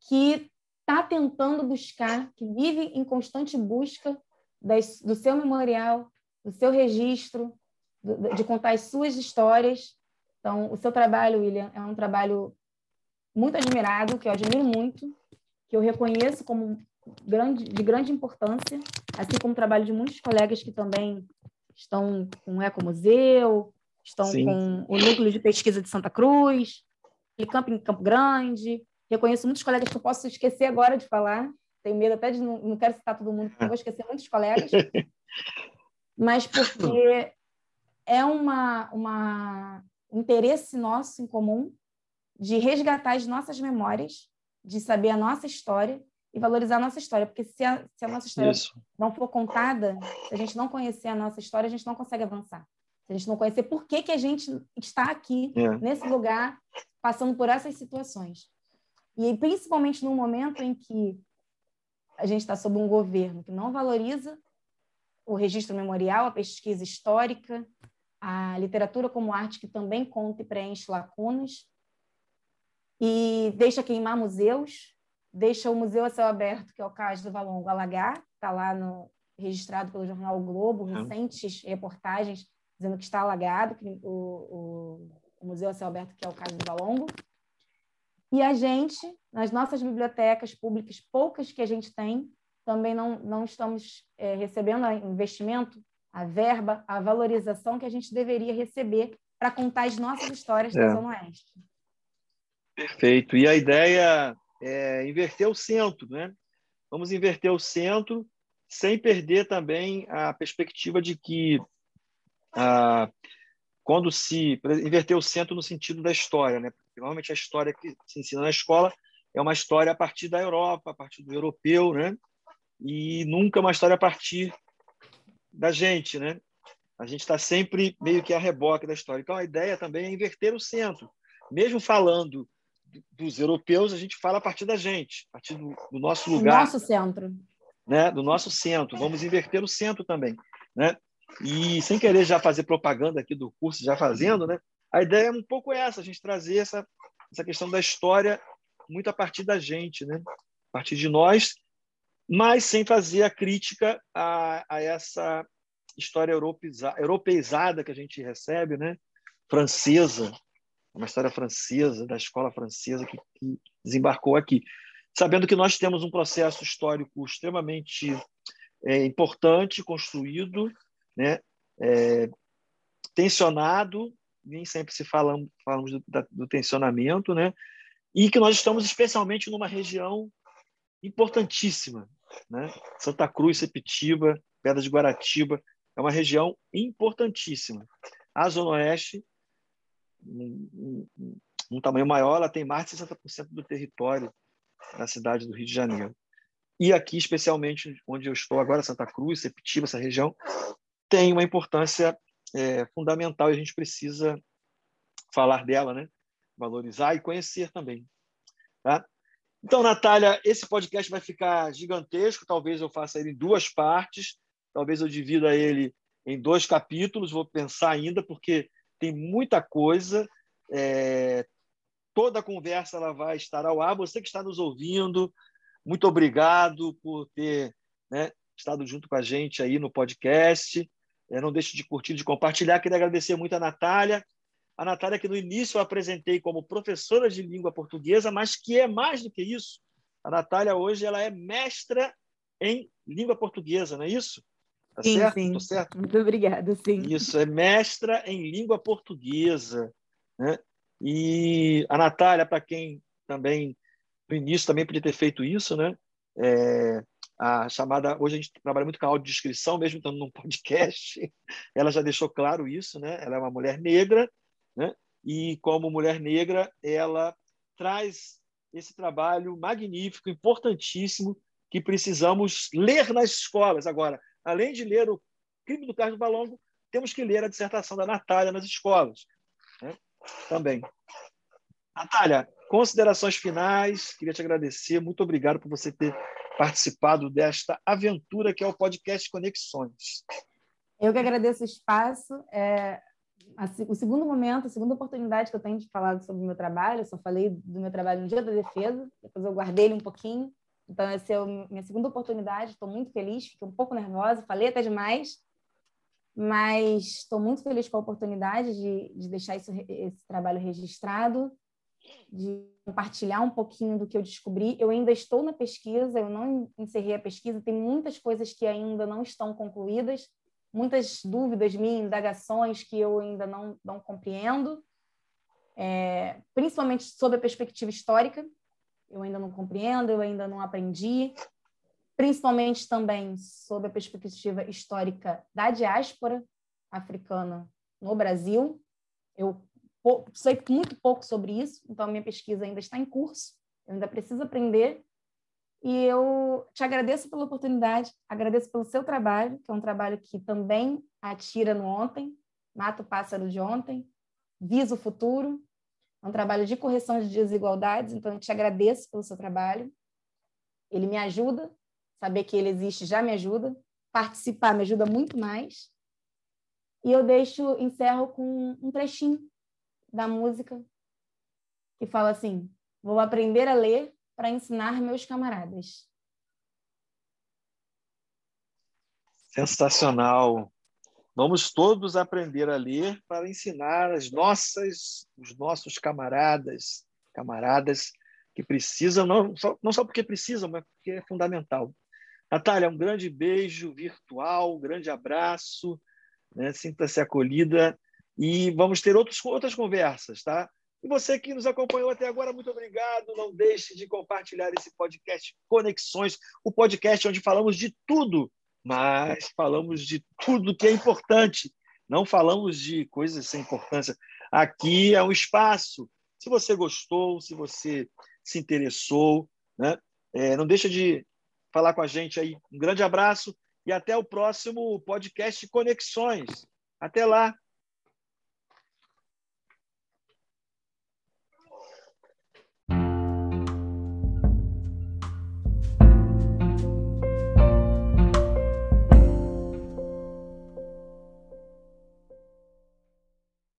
que está tentando buscar, que vive em constante busca das, do seu memorial, do seu registro, do, de contar as suas histórias. Então, o seu trabalho, William, é um trabalho muito admirado, que eu admiro muito, que eu reconheço como grande, de grande importância, assim como o trabalho de muitos colegas que também estão com o Ecomuseu, estão Sim. com o Núcleo de Pesquisa de Santa Cruz, e Campo em Campo Grande. Reconheço muitos colegas que eu posso esquecer agora de falar. Tenho medo até de não, não quero citar todo mundo, porque eu vou esquecer muitos colegas. Mas porque é uma, uma interesse nosso em comum de resgatar as nossas memórias de saber a nossa história e valorizar a nossa história, porque se a, se a nossa história Isso. não for contada, se a gente não conhecer a nossa história, a gente não consegue avançar. Se a gente não conhecer por que, que a gente está aqui, é. nesse lugar, passando por essas situações. E principalmente no momento em que a gente está sob um governo que não valoriza o registro memorial, a pesquisa histórica, a literatura como arte que também conta e preenche lacunas, e deixa queimar museus, deixa o museu a céu aberto, que é o Cais do Valongo, alagar, está lá no, registrado pelo jornal o Globo, recentes reportagens dizendo que está alagado, que o, o, o, museu a céu aberto, que é o Cais do Valongo. E a gente, nas nossas bibliotecas públicas, poucas que a gente tem, também não, não estamos é, recebendo investimento, a verba, a valorização que a gente deveria receber para contar as nossas histórias é. da Zona Oeste. Perfeito. E a ideia é inverter o centro, né? Vamos inverter o centro sem perder também a perspectiva de que ah, quando se inverter o centro no sentido da história, né? Porque, normalmente a história que se ensina na escola é uma história a partir da Europa, a partir do europeu, né? E nunca uma história a partir da gente, né? A gente está sempre meio que a reboque da história. Então a ideia também é inverter o centro. Mesmo falando dos europeus, a gente fala a partir da gente, a partir do, do nosso lugar. Do nosso centro. Né? Do nosso centro. Vamos inverter o centro também, né? E sem querer já fazer propaganda aqui do curso, já fazendo, né? A ideia é um pouco essa, a gente trazer essa, essa questão da história muito a partir da gente, né? A partir de nós, mas sem fazer a crítica a, a essa história europeizada que a gente recebe, né? Francesa, uma história francesa, da escola francesa que, que desembarcou aqui. Sabendo que nós temos um processo histórico extremamente é, importante, construído, né? É, tensionado, nem sempre se falamos, falamos do, da, do tensionamento, né? e que nós estamos especialmente numa região importantíssima, né? Santa Cruz, Sepitiba, Pedra de Guaratiba, é uma região importantíssima. A Zona Oeste, um, um, um tamanho maior, ela tem mais de 60% do território da cidade do Rio de Janeiro. E aqui, especialmente onde eu estou agora, Santa Cruz, Sepitiba, essa região, tem uma importância é, fundamental e a gente precisa falar dela, né? valorizar e conhecer também. Tá? Então, Natália, esse podcast vai ficar gigantesco. Talvez eu faça ele em duas partes. Talvez eu divida ele em dois capítulos. Vou pensar ainda, porque tem muita coisa. É... Toda a conversa ela vai estar ao ar. Você que está nos ouvindo, muito obrigado por ter né, estado junto com a gente aí no podcast. Não deixe de curtir, de compartilhar. Queria agradecer muito a Natália a Natália, que no início eu apresentei como professora de língua portuguesa, mas que é mais do que isso. A Natália hoje ela é mestra em língua portuguesa, não é isso? Tá sim, certo? sim. Tô certo? Muito obrigada, sim. Isso, é mestra em língua portuguesa. Né? E a Natália, para quem também no início também podia ter feito isso, né? É, a chamada hoje a gente trabalha muito com a audiodescrição, mesmo estando num podcast. Ela já deixou claro isso, né? Ela é uma mulher negra né? E como mulher negra, ela traz esse trabalho magnífico, importantíssimo, que precisamos ler nas escolas. Agora, além de ler o Crime do Carlos Balongo, temos que ler a dissertação da Natália nas escolas. Né? Também. Natália, considerações finais. Queria te agradecer. Muito obrigado por você ter participado desta aventura que é o podcast Conexões. Eu que agradeço o espaço. É, o segundo momento, a segunda oportunidade que eu tenho de falar sobre o meu trabalho, eu só falei do meu trabalho no dia da defesa, depois eu guardei ele um pouquinho. Então, essa é a minha segunda oportunidade, estou muito feliz, fiquei um pouco nervosa, falei até demais, mas estou muito feliz com a oportunidade de, de deixar isso, esse trabalho registrado, de compartilhar um pouquinho do que eu descobri. Eu ainda estou na pesquisa, eu não encerrei a pesquisa, tem muitas coisas que ainda não estão concluídas, muitas dúvidas minhas, indagações que eu ainda não, não compreendo, é, principalmente sobre a perspectiva histórica, eu ainda não compreendo, eu ainda não aprendi, principalmente também sobre a perspectiva histórica da diáspora africana no Brasil. Eu sei muito pouco sobre isso, então minha pesquisa ainda está em curso, eu ainda preciso aprender e eu te agradeço pela oportunidade, agradeço pelo seu trabalho, que é um trabalho que também atira no ontem, mata o pássaro de ontem, visa o futuro. É um trabalho de correção de desigualdades, então eu te agradeço pelo seu trabalho. Ele me ajuda, saber que ele existe já me ajuda, participar me ajuda muito mais. E eu deixo, encerro com um trechinho da música que fala assim: Vou aprender a ler para ensinar meus camaradas. Sensacional. Vamos todos aprender a ler para ensinar as nossas, os nossos camaradas, camaradas que precisam, não só, não só porque precisam, mas porque é fundamental. Natália, um grande beijo virtual, um grande abraço, né? sinta-se acolhida e vamos ter outros, outras conversas, tá? E você que nos acompanhou até agora, muito obrigado. Não deixe de compartilhar esse podcast Conexões, o podcast onde falamos de tudo, mas falamos de tudo que é importante. Não falamos de coisas sem importância. Aqui é um espaço. Se você gostou, se você se interessou, né? É, não deixa de falar com a gente aí. Um grande abraço e até o próximo podcast Conexões. Até lá!